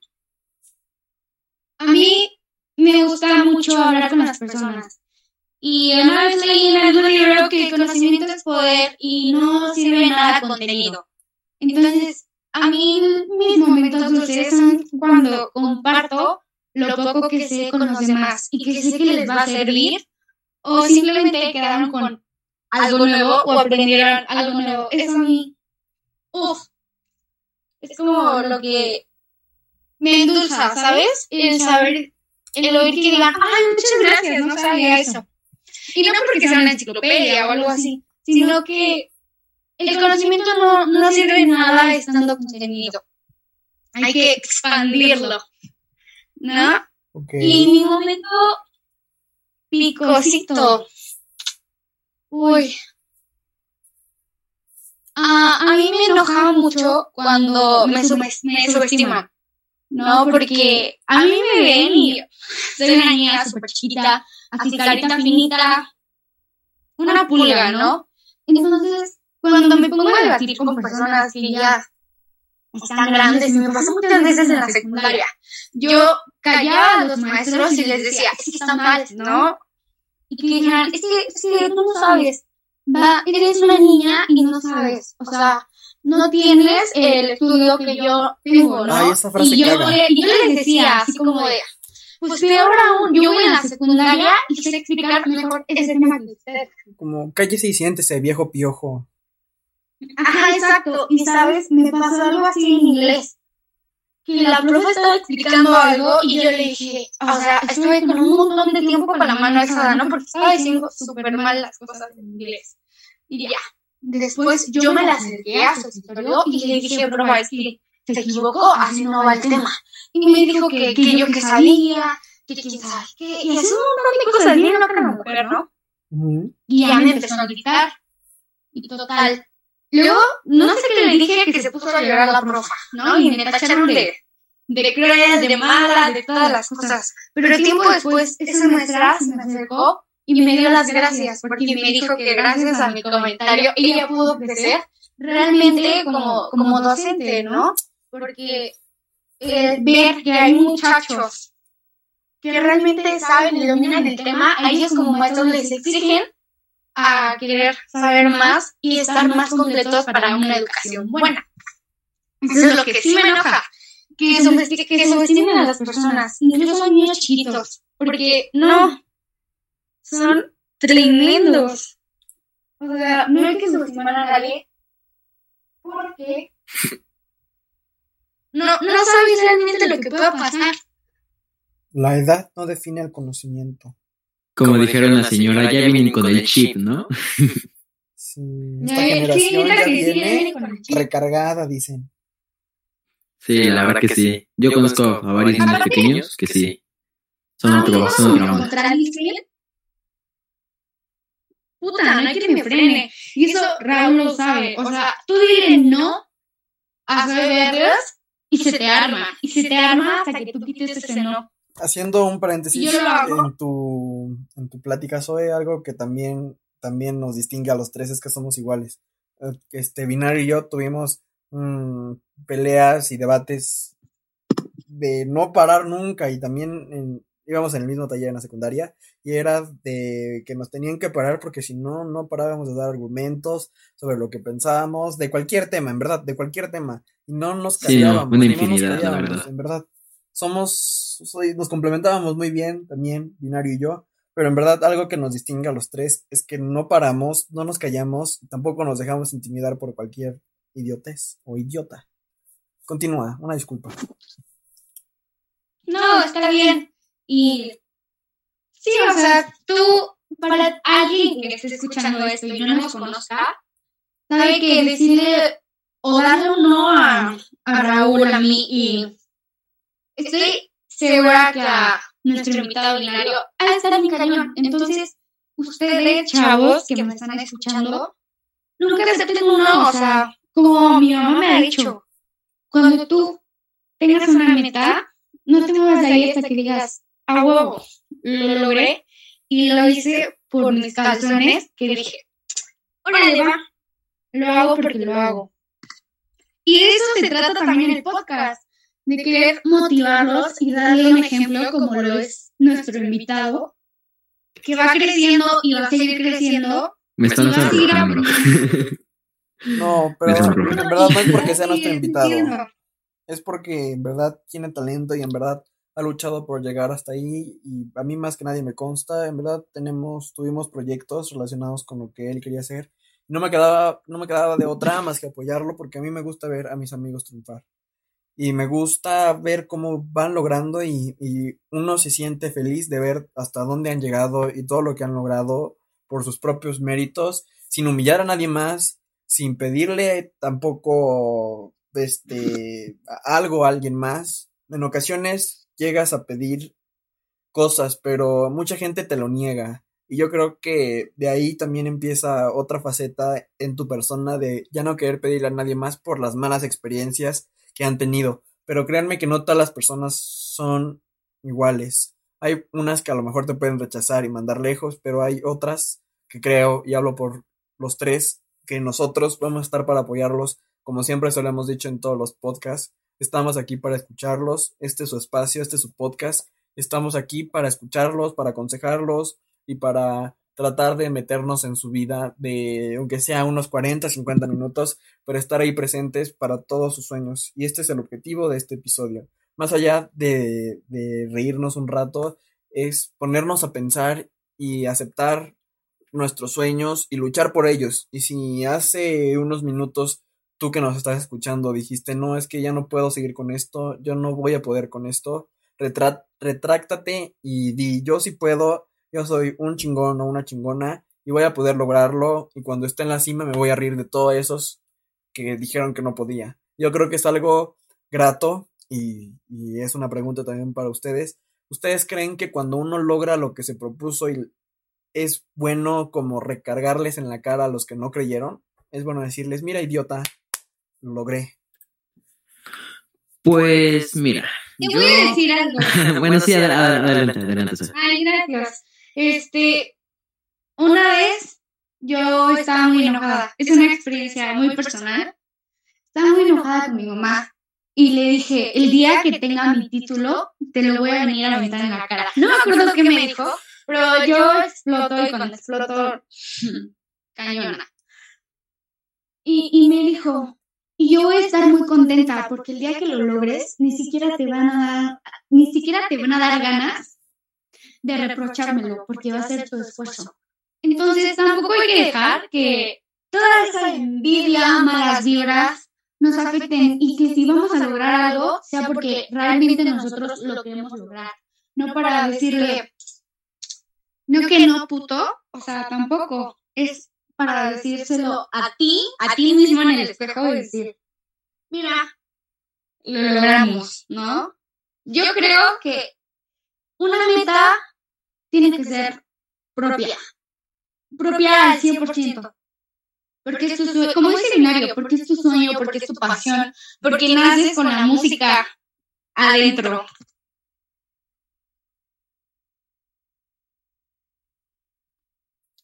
a mí me gusta mucho hablar con las personas. Y una vez leí en algún libro que el conocimiento es poder y no sirve nada contenido. Entonces, a mí mis momentos dulces son cuando comparto lo poco que sé con los demás y que sé que les va a servir o simplemente quedaron con algo nuevo o aprendieron algo nuevo. Eso a mí, uff, es como lo que me endulza, ¿sabes? El saber, el oír que digan, ay, muchas gracias, no sabía eso. Y no porque sea una enciclopedia o algo así, sino que el conocimiento no, no sirve de nada estando contenido. Hay que expandirlo. ¿no? Y mi momento picosito. Uy. Ah, a mí me enojaba mucho cuando me, me subestiman, ¿no? Porque a mí me ven y soy una niña súper chiquita, así carita finita, una pulga, ¿no? Entonces, cuando me pongo a debatir con personas que ya están grandes, me pasó muchas veces en la secundaria. Yo callaba a los maestros y les decía, es que están mal, ¿no? Y que dijeran, es que, tú no sabes, va, eres una niña y no sabes, o sea, no tienes el estudio que yo tengo, ¿no? y yo, yo les decía, así como de, pues peor aún, yo voy a la secundaria y sé explicar mejor ese tema que usted. Como, cállese y siéntese, viejo piojo. Ajá, exacto. Y sabes, me pasó algo así en inglés. Que la profe estaba explicando algo y yo le dije, o sea, estuve con un montón de tiempo con la mano alzada, ¿no? Porque estaba diciendo súper mal las cosas en inglés. Y ya. Después yo me la acerqué a su escritorio y le dije, profe, es que se equivocó, así no va el tema. Y me dijo que, que yo que sabía, que quién sabe qué, y así un montón de cosas bien la mujer, ¿no? Y ya me empezó a gritar. Y total, Luego, no sé qué le dije que se puso a llorar la profa, ¿no? Y me tacharon de, de cruel, de mala, de todas las cosas. Pero tiempo después, esa maestra se me acercó y me dio las gracias, porque me dijo que gracias a mi comentario ella pudo crecer realmente como, como docente, ¿no? Porque eh, ver que hay muchachos que realmente saben y dominan el tema, a ellos como maestros les exigen a querer saber más y estar más completos para una educación buena. Eso es lo que sí me enoja, que, que subestimen a las personas, incluso a niños chiquitos, porque no, son tremendos. O sea, no hay que subestimar a nadie porque no, no sabes realmente lo que pueda pasar. La edad no define el conocimiento. Como, dijeron la señora, ya vienen con el chip, ¿no? Sí, esta generación ya viene recargada, dicen. Sí, la verdad que sí. Yo conozco a varios niños pequeños que sí. Son otro, son otro Puta, no hay que me frene. Y eso Raúl lo sabe. O sea, tú dile no a verlas y se te arma. Y se te arma hasta que tú quites ese no. Haciendo un paréntesis en tu, en tu plática, Zoe, algo que también, también nos distingue a los tres es que somos iguales. Eh, este, Binario y yo tuvimos mm, peleas y debates de no parar nunca y también en, íbamos en el mismo taller en la secundaria y era de que nos tenían que parar porque si no, no parábamos de dar argumentos sobre lo que pensábamos, de cualquier tema, en verdad, de cualquier tema. Y no nos callábamos. Sí, una infinidad, la verdad. En verdad, somos, nos complementábamos muy bien también, Binario y yo, pero en verdad algo que nos distingue a los tres es que no paramos, no nos callamos, tampoco nos dejamos intimidar por cualquier idiotez o idiota. Continúa, una disculpa. No, está bien. Y sí, o sea, tú, para alguien que esté escuchando esto y no nos conozca, sabe que decirle o darle un no a, a Raúl, a mí, y estoy segura que a nuestro invitado binario ha estar mi cañón. Entonces, ustedes, chavos que me están escuchando, nunca acepten un no, o sea, como mi mamá me ha dicho, cuando tú tengas una meta, no te muevas de ahí hasta que digas, a huevo, lo logré y lo hice por mis calzones que dije, órale va, lo hago porque lo hago. Y de eso se trata también el podcast, de querer motivarlos y darle un ejemplo como lo es nuestro invitado, que va creciendo y va a seguir creciendo. Me están No, pero en verdad no es porque sea nuestro invitado. Es porque en verdad tiene talento y en verdad ha luchado por llegar hasta ahí y a mí más que nadie me consta, en verdad tenemos, tuvimos proyectos relacionados con lo que él quería hacer. No me quedaba, no me quedaba de otra más que apoyarlo porque a mí me gusta ver a mis amigos triunfar. Y me gusta ver cómo van logrando y, y uno se siente feliz de ver hasta dónde han llegado y todo lo que han logrado por sus propios méritos, sin humillar a nadie más, sin pedirle tampoco este algo a alguien más. En ocasiones llegas a pedir cosas, pero mucha gente te lo niega. Y yo creo que de ahí también empieza otra faceta en tu persona de ya no querer pedirle a nadie más por las malas experiencias que han tenido. Pero créanme que no todas las personas son iguales. Hay unas que a lo mejor te pueden rechazar y mandar lejos, pero hay otras que creo, y hablo por los tres, que nosotros vamos a estar para apoyarlos, como siempre se lo hemos dicho en todos los podcasts, Estamos aquí para escucharlos. Este es su espacio, este es su podcast. Estamos aquí para escucharlos, para aconsejarlos y para tratar de meternos en su vida de, aunque sea unos 40, 50 minutos, pero estar ahí presentes para todos sus sueños. Y este es el objetivo de este episodio. Más allá de, de reírnos un rato, es ponernos a pensar y aceptar nuestros sueños y luchar por ellos. Y si hace unos minutos tú que nos estás escuchando dijiste, no, es que ya no puedo seguir con esto, yo no voy a poder con esto, retráctate y di, yo sí puedo, yo soy un chingón o una chingona y voy a poder lograrlo y cuando esté en la cima me voy a reír de todos esos que dijeron que no podía. Yo creo que es algo grato y, y es una pregunta también para ustedes. ¿Ustedes creen que cuando uno logra lo que se propuso y es bueno como recargarles en la cara a los que no creyeron? Es bueno decirles, mira idiota, lo logré? Pues mira. Te voy a decir algo. bueno, sí, adelante, adelante. Ay, gracias. Este, una vez yo estaba muy enojada. Es una experiencia muy personal. Estaba muy enojada con mi mamá. Y le dije, el día que tenga mi título, te lo voy a venir a aventar en la cara. No me acuerdo qué me dijo, Pero yo exploto y cuando exploto, cañona. Y, y me dijo, y yo voy a estar muy contenta porque el día que lo logres, ni siquiera te van a dar, ni siquiera te van a dar ganas de reprochármelo porque va a ser tu esfuerzo. Entonces tampoco hay que dejar que toda esa envidia, malas vibras nos afecten y que si vamos a lograr algo sea porque realmente nosotros lo queremos lograr, no para decirle, no que no puto, o sea, tampoco es para decírselo a ti, a ti mismo en el espejo y decir, mira, lo logramos, ¿no? Yo creo que una meta tiene que ser propia, propia al 100%. Porque es tu sueño, como dice binario, porque es tu sueño, porque es tu pasión, porque naces con la música adentro.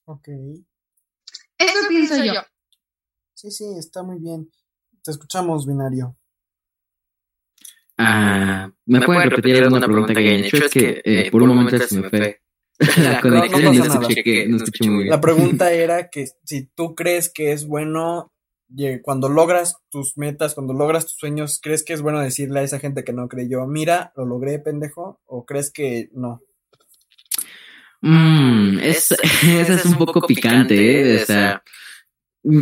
Ok. Eso pienso yo. Sí, sí, está muy bien. Te escuchamos, binario. Ah, ¿Me pueden repetir alguna pregunta que hayan hecho? Es que eh, por un momento se me fue la conexión y no escuché, no escuché muy bien. La pregunta era que si tú crees que es bueno, cuando logras tus metas, cuando logras tus sueños, ¿crees que es bueno decirle a esa gente que no creyó, mira, lo logré, pendejo? ¿O crees que no? Mm, es, esa es un poco picante, ¿eh? O sea,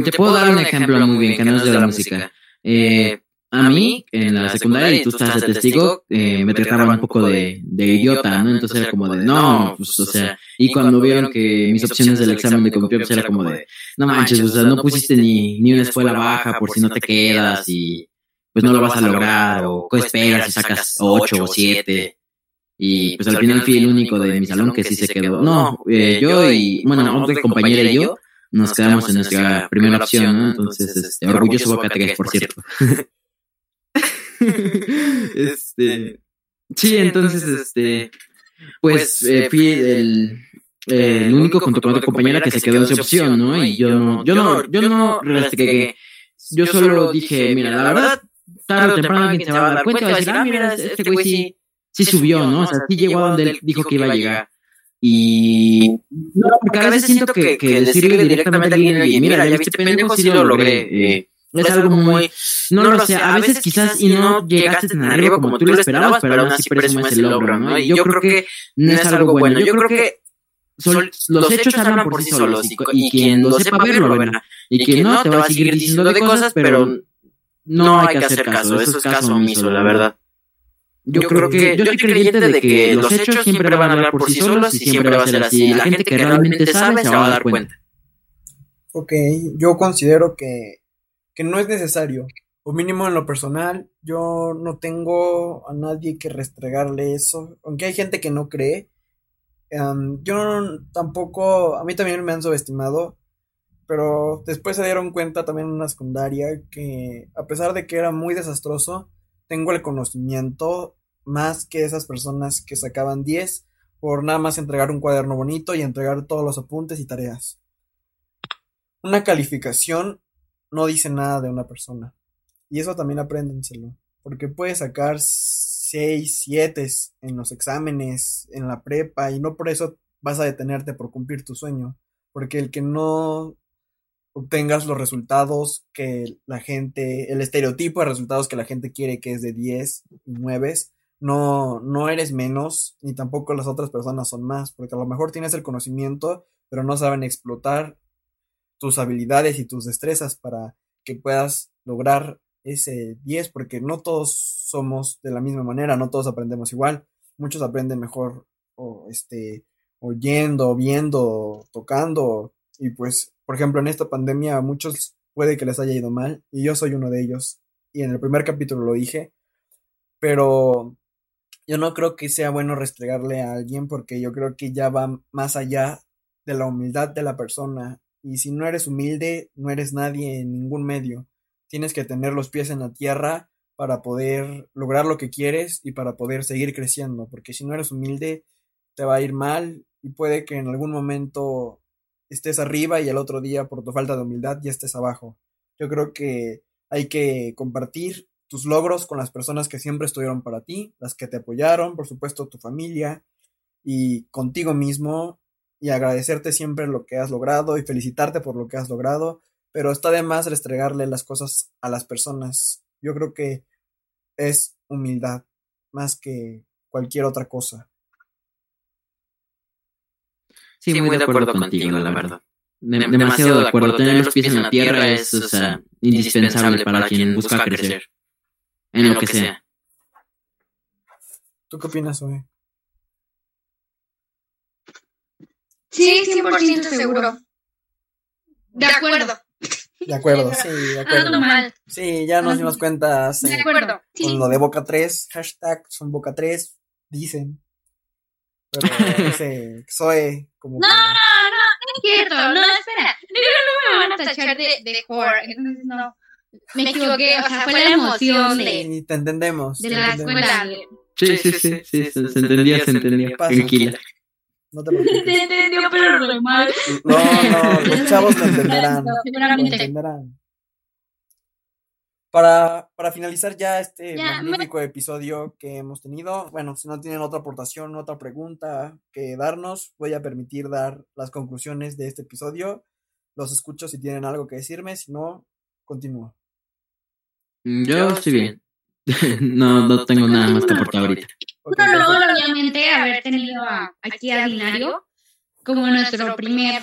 te puedo dar un ejemplo muy bien, que no es de la música. Eh, a mí, en la secundaria, y tú estás de testigo, eh, me trataban un poco de, de idiota, ¿no? Entonces era como de, no, pues, o sea, y cuando vieron que mis opciones del examen de compió, pues era como de, no manches, o sea, no pusiste ni, ni una escuela baja por si no te quedas y pues no lo vas a lograr, o qué esperas si sacas ocho o siete. Y pues al final fui el único de mi salón que sí se quedó. No, eh, yo y, bueno, otra compañera y yo nos quedamos en nuestra primera opción, ¿no? Entonces, este, orgulloso Boca por cierto. este, sí, entonces, este, pues eh, fui el, el único junto con otra compañera que se quedó en esa opción, ¿no? Y yo no, yo no, yo no, que yo solo dije, mira, la verdad, tarde o temprano alguien se va a dar cuenta y va a decir, ah, mira, este güey sí, sí subió, ¿no? O sea, sí llegó a donde él dijo que iba a llegar. Y no, porque a veces siento que, que decirle directamente a alguien, mira, ya viste pendejo, sí lo logré. Eh, es algo muy, no, lo sé, a veces quizás y no llegaste tan arriba como tú lo esperabas, pero aún así presumes el logro, ¿no? Y yo creo que no es algo bueno, yo creo que los hechos hablan por sí solos y, quien lo sepa ver lo verá. Y quien no te va a seguir diciendo de cosas, pero no hay que hacer caso, eso es caso omiso, la verdad. Yo creo que, yo soy creyente de que los hechos siempre van a hablar por sí solos y siempre va a ser así. La gente que realmente sabe se va a dar cuenta. Ok, yo considero que que no es necesario. O mínimo en lo personal, yo no tengo a nadie que restregarle eso. Aunque hay gente que no cree. yo tampoco, a mí también me han subestimado. Pero después se dieron cuenta también en una secundaria que a pesar de que era muy desastroso, tengo el conocimiento más que esas personas que sacaban 10 por nada más entregar un cuaderno bonito y entregar todos los apuntes y tareas. Una calificación no dice nada de una persona. Y eso también apréndenselo. Porque puedes sacar 6, 7 en los exámenes, en la prepa, y no por eso vas a detenerte por cumplir tu sueño. Porque el que no obtengas los resultados que la gente, el estereotipo de resultados que la gente quiere, que es de 10 y 9, no, no eres menos, ni tampoco las otras personas son más, porque a lo mejor tienes el conocimiento, pero no saben explotar tus habilidades y tus destrezas para que puedas lograr ese 10, porque no todos somos de la misma manera, no todos aprendemos igual, muchos aprenden mejor este oyendo, viendo, tocando y pues, por ejemplo, en esta pandemia a muchos puede que les haya ido mal y yo soy uno de ellos y en el primer capítulo lo dije, pero yo no creo que sea bueno restregarle a alguien porque yo creo que ya va más allá de la humildad de la persona y si no eres humilde, no eres nadie en ningún medio. Tienes que tener los pies en la tierra para poder lograr lo que quieres y para poder seguir creciendo, porque si no eres humilde, te va a ir mal y puede que en algún momento estés arriba y el otro día por tu falta de humildad ya estés abajo. Yo creo que hay que compartir tus logros con las personas que siempre estuvieron para ti, las que te apoyaron, por supuesto tu familia, y contigo mismo y agradecerte siempre lo que has logrado y felicitarte por lo que has logrado, pero está de más restregarle las cosas a las personas. Yo creo que es humildad más que cualquier otra cosa. Sí, muy, de acuerdo, contigo, la verdad. demasiado de acuerdo. Tener los pies en la tierra es, o sea, indispensable para quien busca crecer. En lo que sea. ¿Tú qué opinas, Zoe? Sí, 100% seguro. De acuerdo. De acuerdo, sí, de acuerdo. Sí, ya nos dimos cuenta de acuerdo, con lo de Boca 3, hashtag son Boca 3, dicen. Pero dice Zoe como... No, no, no, no es cierto, no, espera. No, no me van a tachar de, de core, entonces no. Me equivoqué, o sea, fue la emoción de... Sí, te entendemos. De la escuela. Sí, sí, sí, sí, se, entendía, se entendía. Tranquila. No te preocupes. Se entendió, pero re mal. No, no, los chavos lo entenderán. Lo entenderán. Para, para finalizar ya este magnífico episodio que hemos tenido, bueno, si no tienen otra aportación, otra pregunta que darnos, voy a permitir dar las conclusiones de este episodio. Los escucho si tienen algo que decirme, si no, continúo. Yo estoy bien. no, no tengo nada más que aportar ahorita. No, no, obviamente haber tenido aquí a Binario como nuestro primer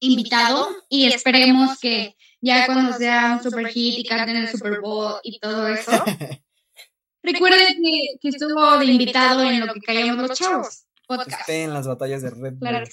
invitado y esperemos que ya cuando sea un super hit y canten el Super Bowl y todo eso. Recuerden que, que, estuvo de invitado en lo que callamos los chavos. Podcast. en las batallas de Red Bull. Claro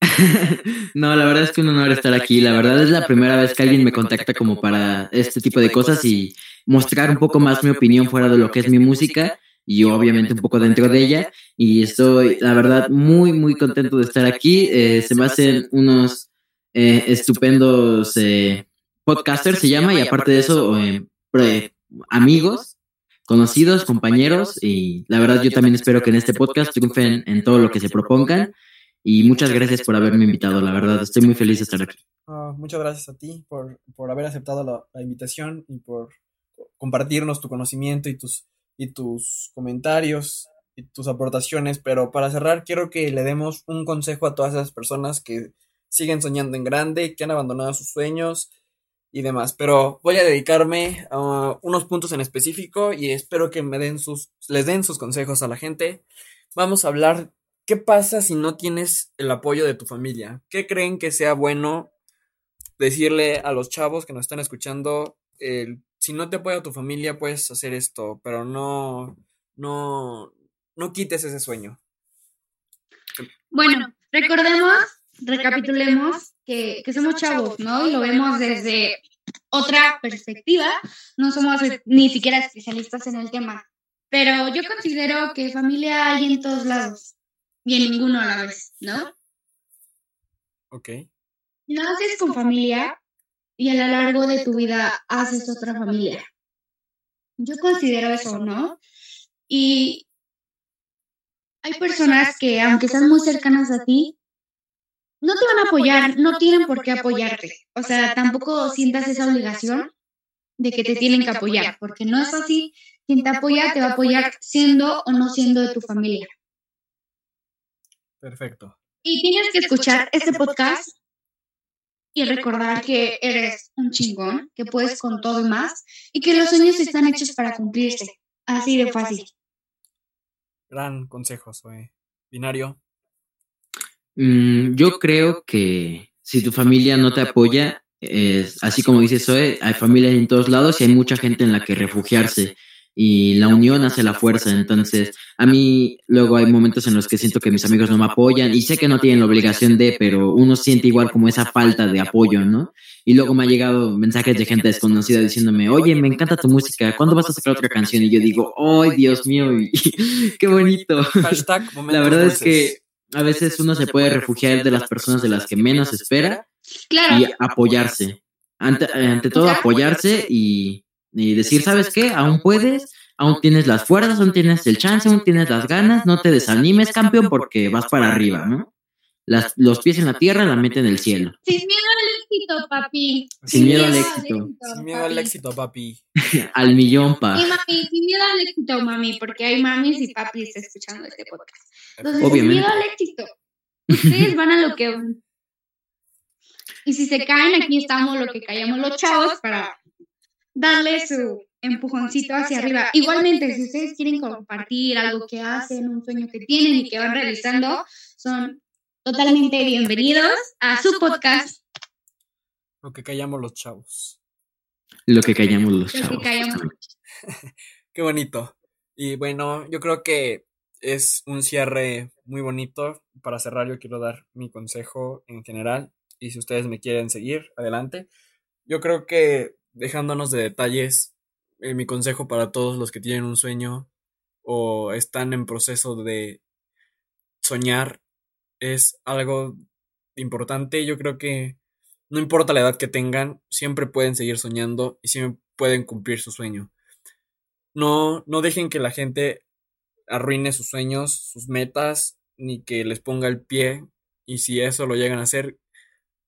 no, la verdad es que un honor estar aquí. La verdad es la primera vez que alguien me contacta como para este tipo de cosas y mostrar un poco más mi opinión fuera de lo que es mi música y obviamente un poco dentro de ella. Y estoy, la verdad, muy, muy contento de estar aquí. Eh, se me hacen unos eh, estupendos eh, podcasters, se llama, y aparte de eso, amigos, conocidos, compañeros. Y la verdad, yo también espero que en este podcast triunfen en todo lo que se propongan. Y muchas gracias por haberme invitado, la verdad, estoy muy feliz de estar aquí. Ah, muchas gracias a ti por, por haber aceptado la, invitación y por compartirnos tu conocimiento y tus, y tus comentarios y tus aportaciones. Pero para cerrar, quiero que le demos un consejo a todas esas personas que siguen soñando en grande, que han abandonado sus sueños y demás. Pero voy a dedicarme a unos puntos en específico y espero que me den sus, les den sus consejos a la gente. Vamos a hablar ¿Qué pasa si no tienes el apoyo de tu familia? ¿Qué creen que sea bueno decirle a los chavos que nos están escuchando? Si no te apoya tu familia, puedes hacer esto, pero no, no, no quites ese sueño. Bueno, recordemos, recapitulemos que, que somos chavos, ¿no? Y lo vemos desde otra perspectiva. No somos ni siquiera especialistas en el tema. Pero yo considero que familia hay en todos lados y en ninguno a la vez, ¿no? Ok. Naces con familia y a lo largo de tu vida haces otra familia. Yo considero eso, ¿no? Y hay personas que, aunque sean muy cercanas a ti, no te van a apoyar, no tienen por qué apoyarte. O sea, tampoco sientas esa obligación de que te tienen que apoyar, porque no es así. Quien te apoya te va a apoyar siendo o no siendo de tu familia. Perfecto. Y tienes que escuchar este podcast y recordar que eres un chingón, que puedes con todo y más, y que los sueños están hechos para cumplirse. Así de fácil. Gran consejo, soy binario. Mm, yo creo que si tu familia no te apoya, es, así como dice Zoe, hay familias en todos lados y hay mucha gente en la que refugiarse y la unión hace la fuerza. Entonces, a mí luego hay momentos en los que siento que mis amigos no me apoyan y sé que no tienen la obligación de, pero uno siente igual como esa falta de apoyo, ¿no? Y luego me ha llegado mensajes de gente desconocida diciéndome, oye, me encanta tu música, ¿cuándo vas a sacar otra canción? Y yo digo, ¡ay, Dios mío! ¡Qué bonito! la verdad es que a veces uno se puede refugiar de las personas de las que menos espera y apoyarse. Ante, ante todo, apoyarse y y decir, ¿sabes qué? Aún puedes, aún tienes las fuerzas, aún tienes el chance, aún tienes las ganas, no te desanimes, campeón, porque vas para arriba, ¿no? Las, los pies en la tierra, la mente en el cielo. Sin miedo al éxito, papi. Sin miedo al éxito. Sin miedo al éxito, papi. al millón, pa. Y mami, sin miedo al éxito, mami, porque hay mamis y papis escuchando este podcast. Entonces, Obviamente. sin miedo al éxito. Ustedes van a lo que van. Y si se caen, aquí estamos lo que callamos los chavos para darle su empujoncito hacia arriba. Igualmente, si ustedes quieren compartir algo que hacen, un sueño que tienen y que van realizando, son totalmente bienvenidos a su podcast. Lo que callamos los chavos. Lo que callamos los Lo que chavos. callamos. Qué bonito. Y bueno, yo creo que es un cierre muy bonito. Para cerrar, yo quiero dar mi consejo en general. Y si ustedes me quieren seguir, adelante. Yo creo que dejándonos de detalles, eh, mi consejo para todos los que tienen un sueño o están en proceso de soñar es algo importante. Yo creo que no importa la edad que tengan, siempre pueden seguir soñando y siempre pueden cumplir su sueño. No, no dejen que la gente arruine sus sueños, sus metas, ni que les ponga el pie. Y si eso lo llegan a hacer,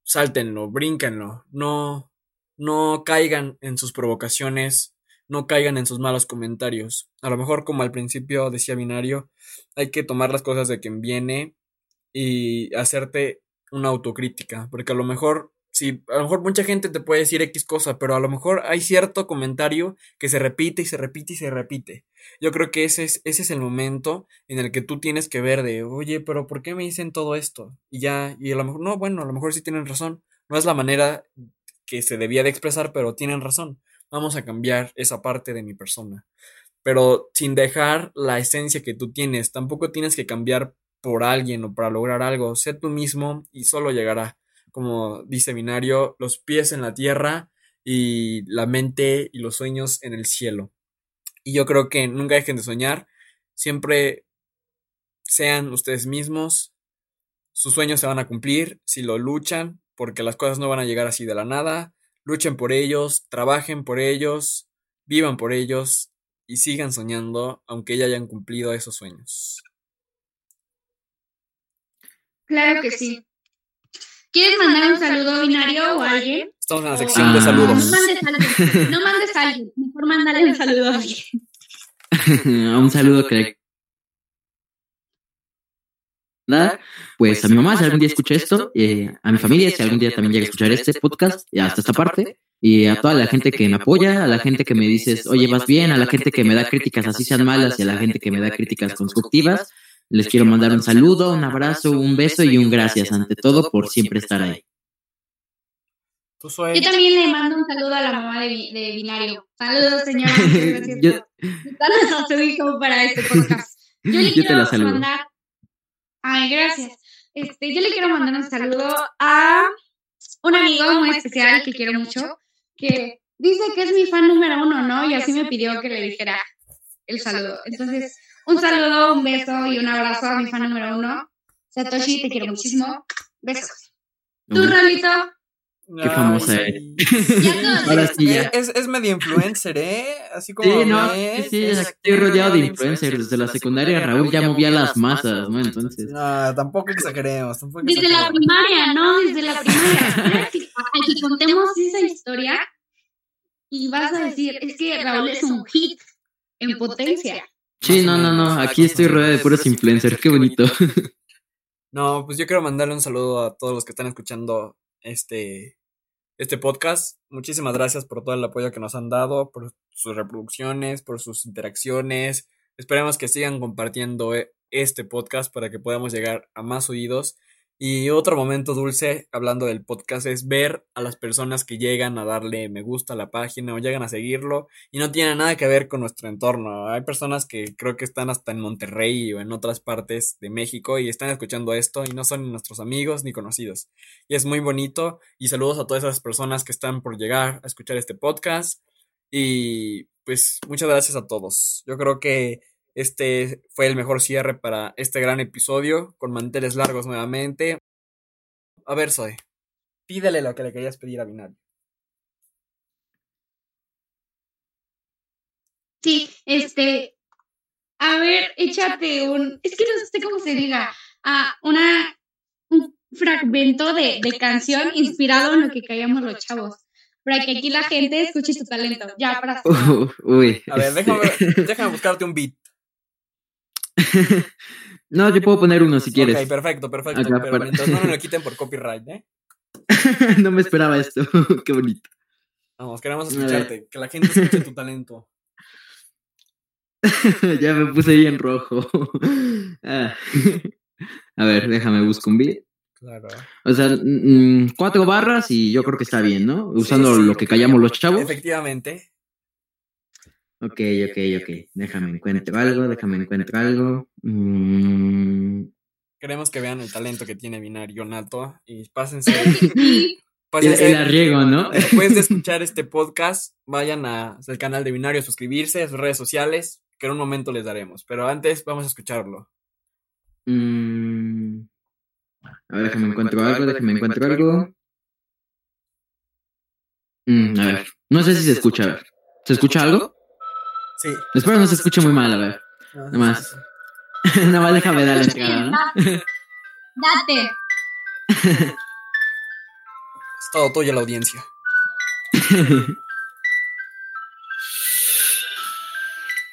sáltenlo, brínquenlo. No, no caigan en sus provocaciones, no caigan en sus malos comentarios. A lo mejor, como al principio decía Binario, hay que tomar las cosas de quien viene y hacerte una autocrítica, porque a lo mejor Sí, a lo mejor mucha gente te puede decir X cosa, pero a lo mejor hay cierto comentario que se repite y se repite y se repite. Yo creo que ese es, ese es el momento en el que tú tienes que ver de, oye, pero ¿por qué me dicen todo esto? Y ya, y a lo mejor, no, bueno, a lo mejor sí tienen razón. No es la manera se debía de expresar, pero tienen razón. Vamos a cambiar esa parte de mi persona. Pero sin dejar la esencia que tú tienes, tampoco tienes que cambiar por alguien o para lograr algo. Sé tú mismo y solo llegará como dice Binario, los pies en la tierra y la mente y los sueños en el cielo. Y yo creo que nunca dejen de soñar, siempre sean ustedes mismos, sus sueños se van a cumplir si lo luchan, porque las cosas no van a llegar así de la nada, luchen por ellos, trabajen por ellos, vivan por ellos y sigan soñando, aunque ya hayan cumplido esos sueños. Claro que sí. ¿Quieres mandar un saludo binario o a alguien? Estamos en la sección de saludos. No mandes a alguien, no mandes a alguien, mejor mándale un saludo a alguien. un saludo que Nada, pues a mi mamá, si algún día escucha esto, eh, a mi familia, si algún día también llega a escuchar este podcast, y hasta esta parte, y a toda la gente que me apoya, a la gente que me dices, oye, vas bien, a la gente que me da críticas así sean malas, y a la gente que me da críticas constructivas, les quiero mandar un saludo, un abrazo, un beso y un gracias, ante todo, por siempre estar ahí. Yo también le mando un saludo a la mamá de, de Binario. Saludos, señora. Gracias Yo- a su hijo para este podcast. Yo le Yo te quiero la saludo. mandar. Ay, gracias. Este, yo le quiero mandar un saludo a un amigo muy especial que quiero mucho, que dice que es mi fan número uno, ¿no? Y así me pidió que le dijera el saludo. Entonces, un saludo, un beso y un abrazo a mi fan número uno. Satoshi, te quiero muchísimo. Besos. ¿Tú, Rolito? Qué famosa sí. Todos Ahora sí, ya. Es, es medio influencer, ¿eh? Así como. Sí, no, ves, sí, es- estoy rodeado de influencers. Desde la secundaria Raúl ya movía las masas, ¿no? Entonces, No, tampoco exageremos. Tampoco Desde la primaria, ¿no? Desde la primaria. Aquí aquí contemos esa historia y vas a decir, es que Raúl es un hit en potencia. sí, no, no, no, aquí estoy rodeado de puros influencers, qué bonito. No, pues yo quiero mandarle un saludo a todos los que están escuchando este, este podcast. Muchísimas gracias por todo el apoyo que nos han dado, por sus reproducciones, por sus interacciones. Esperemos que sigan compartiendo eh, este podcast para que podamos llegar a más oídos. Y otro momento dulce, hablando del podcast, es ver a las personas que llegan a darle me gusta a la página o llegan a seguirlo y no tiene nada que ver con nuestro entorno. Hay personas que creo que están hasta en Monterrey o en otras partes de México y están escuchando esto y no son ni nuestros amigos ni conocidos. Y es muy bonito y saludos a todas esas personas que están por llegar a escuchar este podcast y pues muchas gracias a todos. Yo creo que este fue el mejor cierre para este gran episodio con manteles largos nuevamente. A ver, Zoe, pídele lo que le querías pedir a Binario. Sí, este, a ver, échate un, es que no sé cómo se diga, ah, una, un fragmento de, de canción inspirado en lo que callamos los chavos. Para que aquí la gente escuche tu talento. Ya, para. Uh, uy. A ver, este- déjame, déjame buscarte un beat. no, yo puedo poner uno si quieres. Ok, perfecto, perfecto. Acá pero para- mientras no me lo quiten por copyright, ¿eh? no me esperaba esto. Qué bonito. Vamos, queremos escucharte. Que la gente escuche tu talento. ya me puse bien rojo. Ah. A ver, déjame buscar un beat. Claro. O sea, mm, cuatro barras y yo creo que está bien, ¿no? Usando Sí, sí. lo que callamos los chavos. Efectivamente. Ok, ok, ok. Déjame encuentro algo, déjame encuentro algo. Mm, Queremos que vean el talento que tiene Binario Nato. Y pásense. El, pásense el arriego, ¿no? Después de escuchar este podcast, vayan a- al canal de Binario a suscribirse, a sus redes sociales, que en un momento les daremos. Pero antes vamos a escucharlo. Mm, a ver, déjame encuentro algo, déjame encuentro algo. Mm, a ver, no sé si se escucha, a ver. ¿Se escucha algo? Sí. Espero no se escuche muy mal, a ver. Nada más. Nada más déjame dar la entrada, ¿no? Date. Es todo tuyo la audiencia.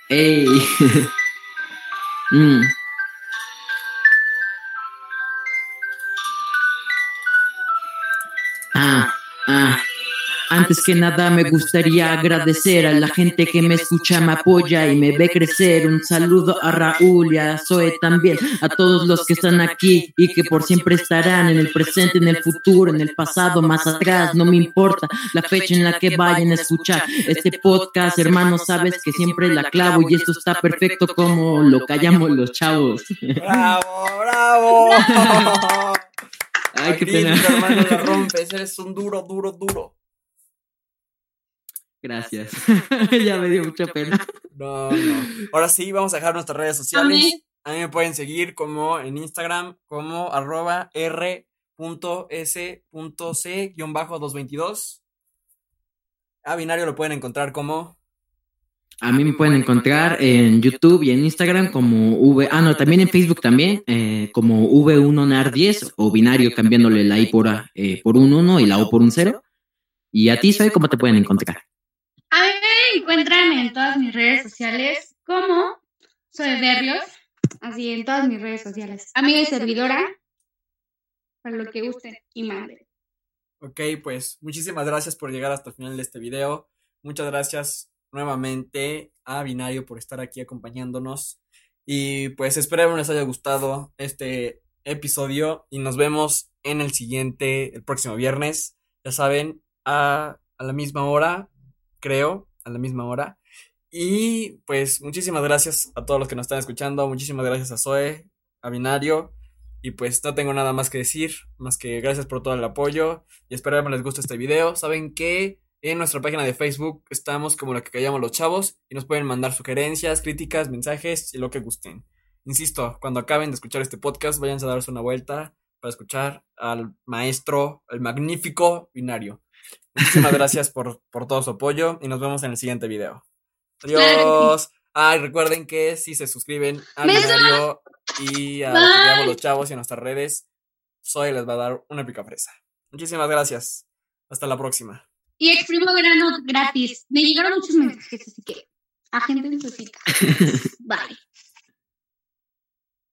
¡Ey! Mm. Ah, ah. Antes que nada me gustaría agradecer a la gente que me escucha, me apoya y me ve crecer. Un saludo a Raúl y a Zoe también, a todos los que están aquí y que por siempre estarán en el presente, en el futuro, en el pasado, más atrás, no me importa la fecha en la que vayan a escuchar este podcast, hermano, sabes que siempre la clavo y esto está perfecto como lo callamos los chavos. ¡Bravo, bravo! Ay, qué pena. hermano, la rompes. Eres un duro, duro, duro. Gracias. ya me dio mucha pena. No, no. Ahora sí, vamos a dejar nuestras redes sociales. A mí me pueden seguir como en Instagram como arroba r.s.c-222. A Binario lo pueden encontrar como... A mí me pueden encontrar en YouTube y en Instagram como V. Ah, no, también en Facebook también, eh, como V1NAR10 o binario cambiándole la I por, A, eh, por un 1 y la O por un 0. Y a ti, Soy, ¿cómo te pueden encontrar? A mí me encuentran en todas mis redes sociales como soy Berrios, así en todas mis redes sociales. Amiga y servidora, para lo que gusten y manden. Ok, pues muchísimas gracias por llegar hasta el final de este video. Muchas gracias nuevamente a Binario por estar aquí acompañándonos. Y pues espero les haya gustado este episodio y nos vemos en el siguiente, el próximo viernes. Ya saben, a, a la misma hora, creo, a la misma hora. Y pues muchísimas gracias a todos los que nos están escuchando. Muchísimas gracias a Zoe, a Binario. Y pues no tengo nada más que decir, más que gracias por todo el apoyo y espero que les guste este video. Saben que en nuestra página de Facebook estamos como lo que callamos los chavos y nos pueden mandar sugerencias, críticas, mensajes y lo que gusten. Insisto, cuando acaben de escuchar este podcast, váyanse a darse una vuelta para escuchar al maestro, el magnífico binario. Muchísimas gracias por, por todo su apoyo y nos vemos en el siguiente video. Adiós. Ah, y recuerden que si se suscriben al Besos. binario y a los chavos y a nuestras redes, Soy les va a dar una pica fresa. Muchísimas gracias. Hasta la próxima. Y exprimo grano gratis. Me llegaron muchos mensajes, así que agente necesita. Bye.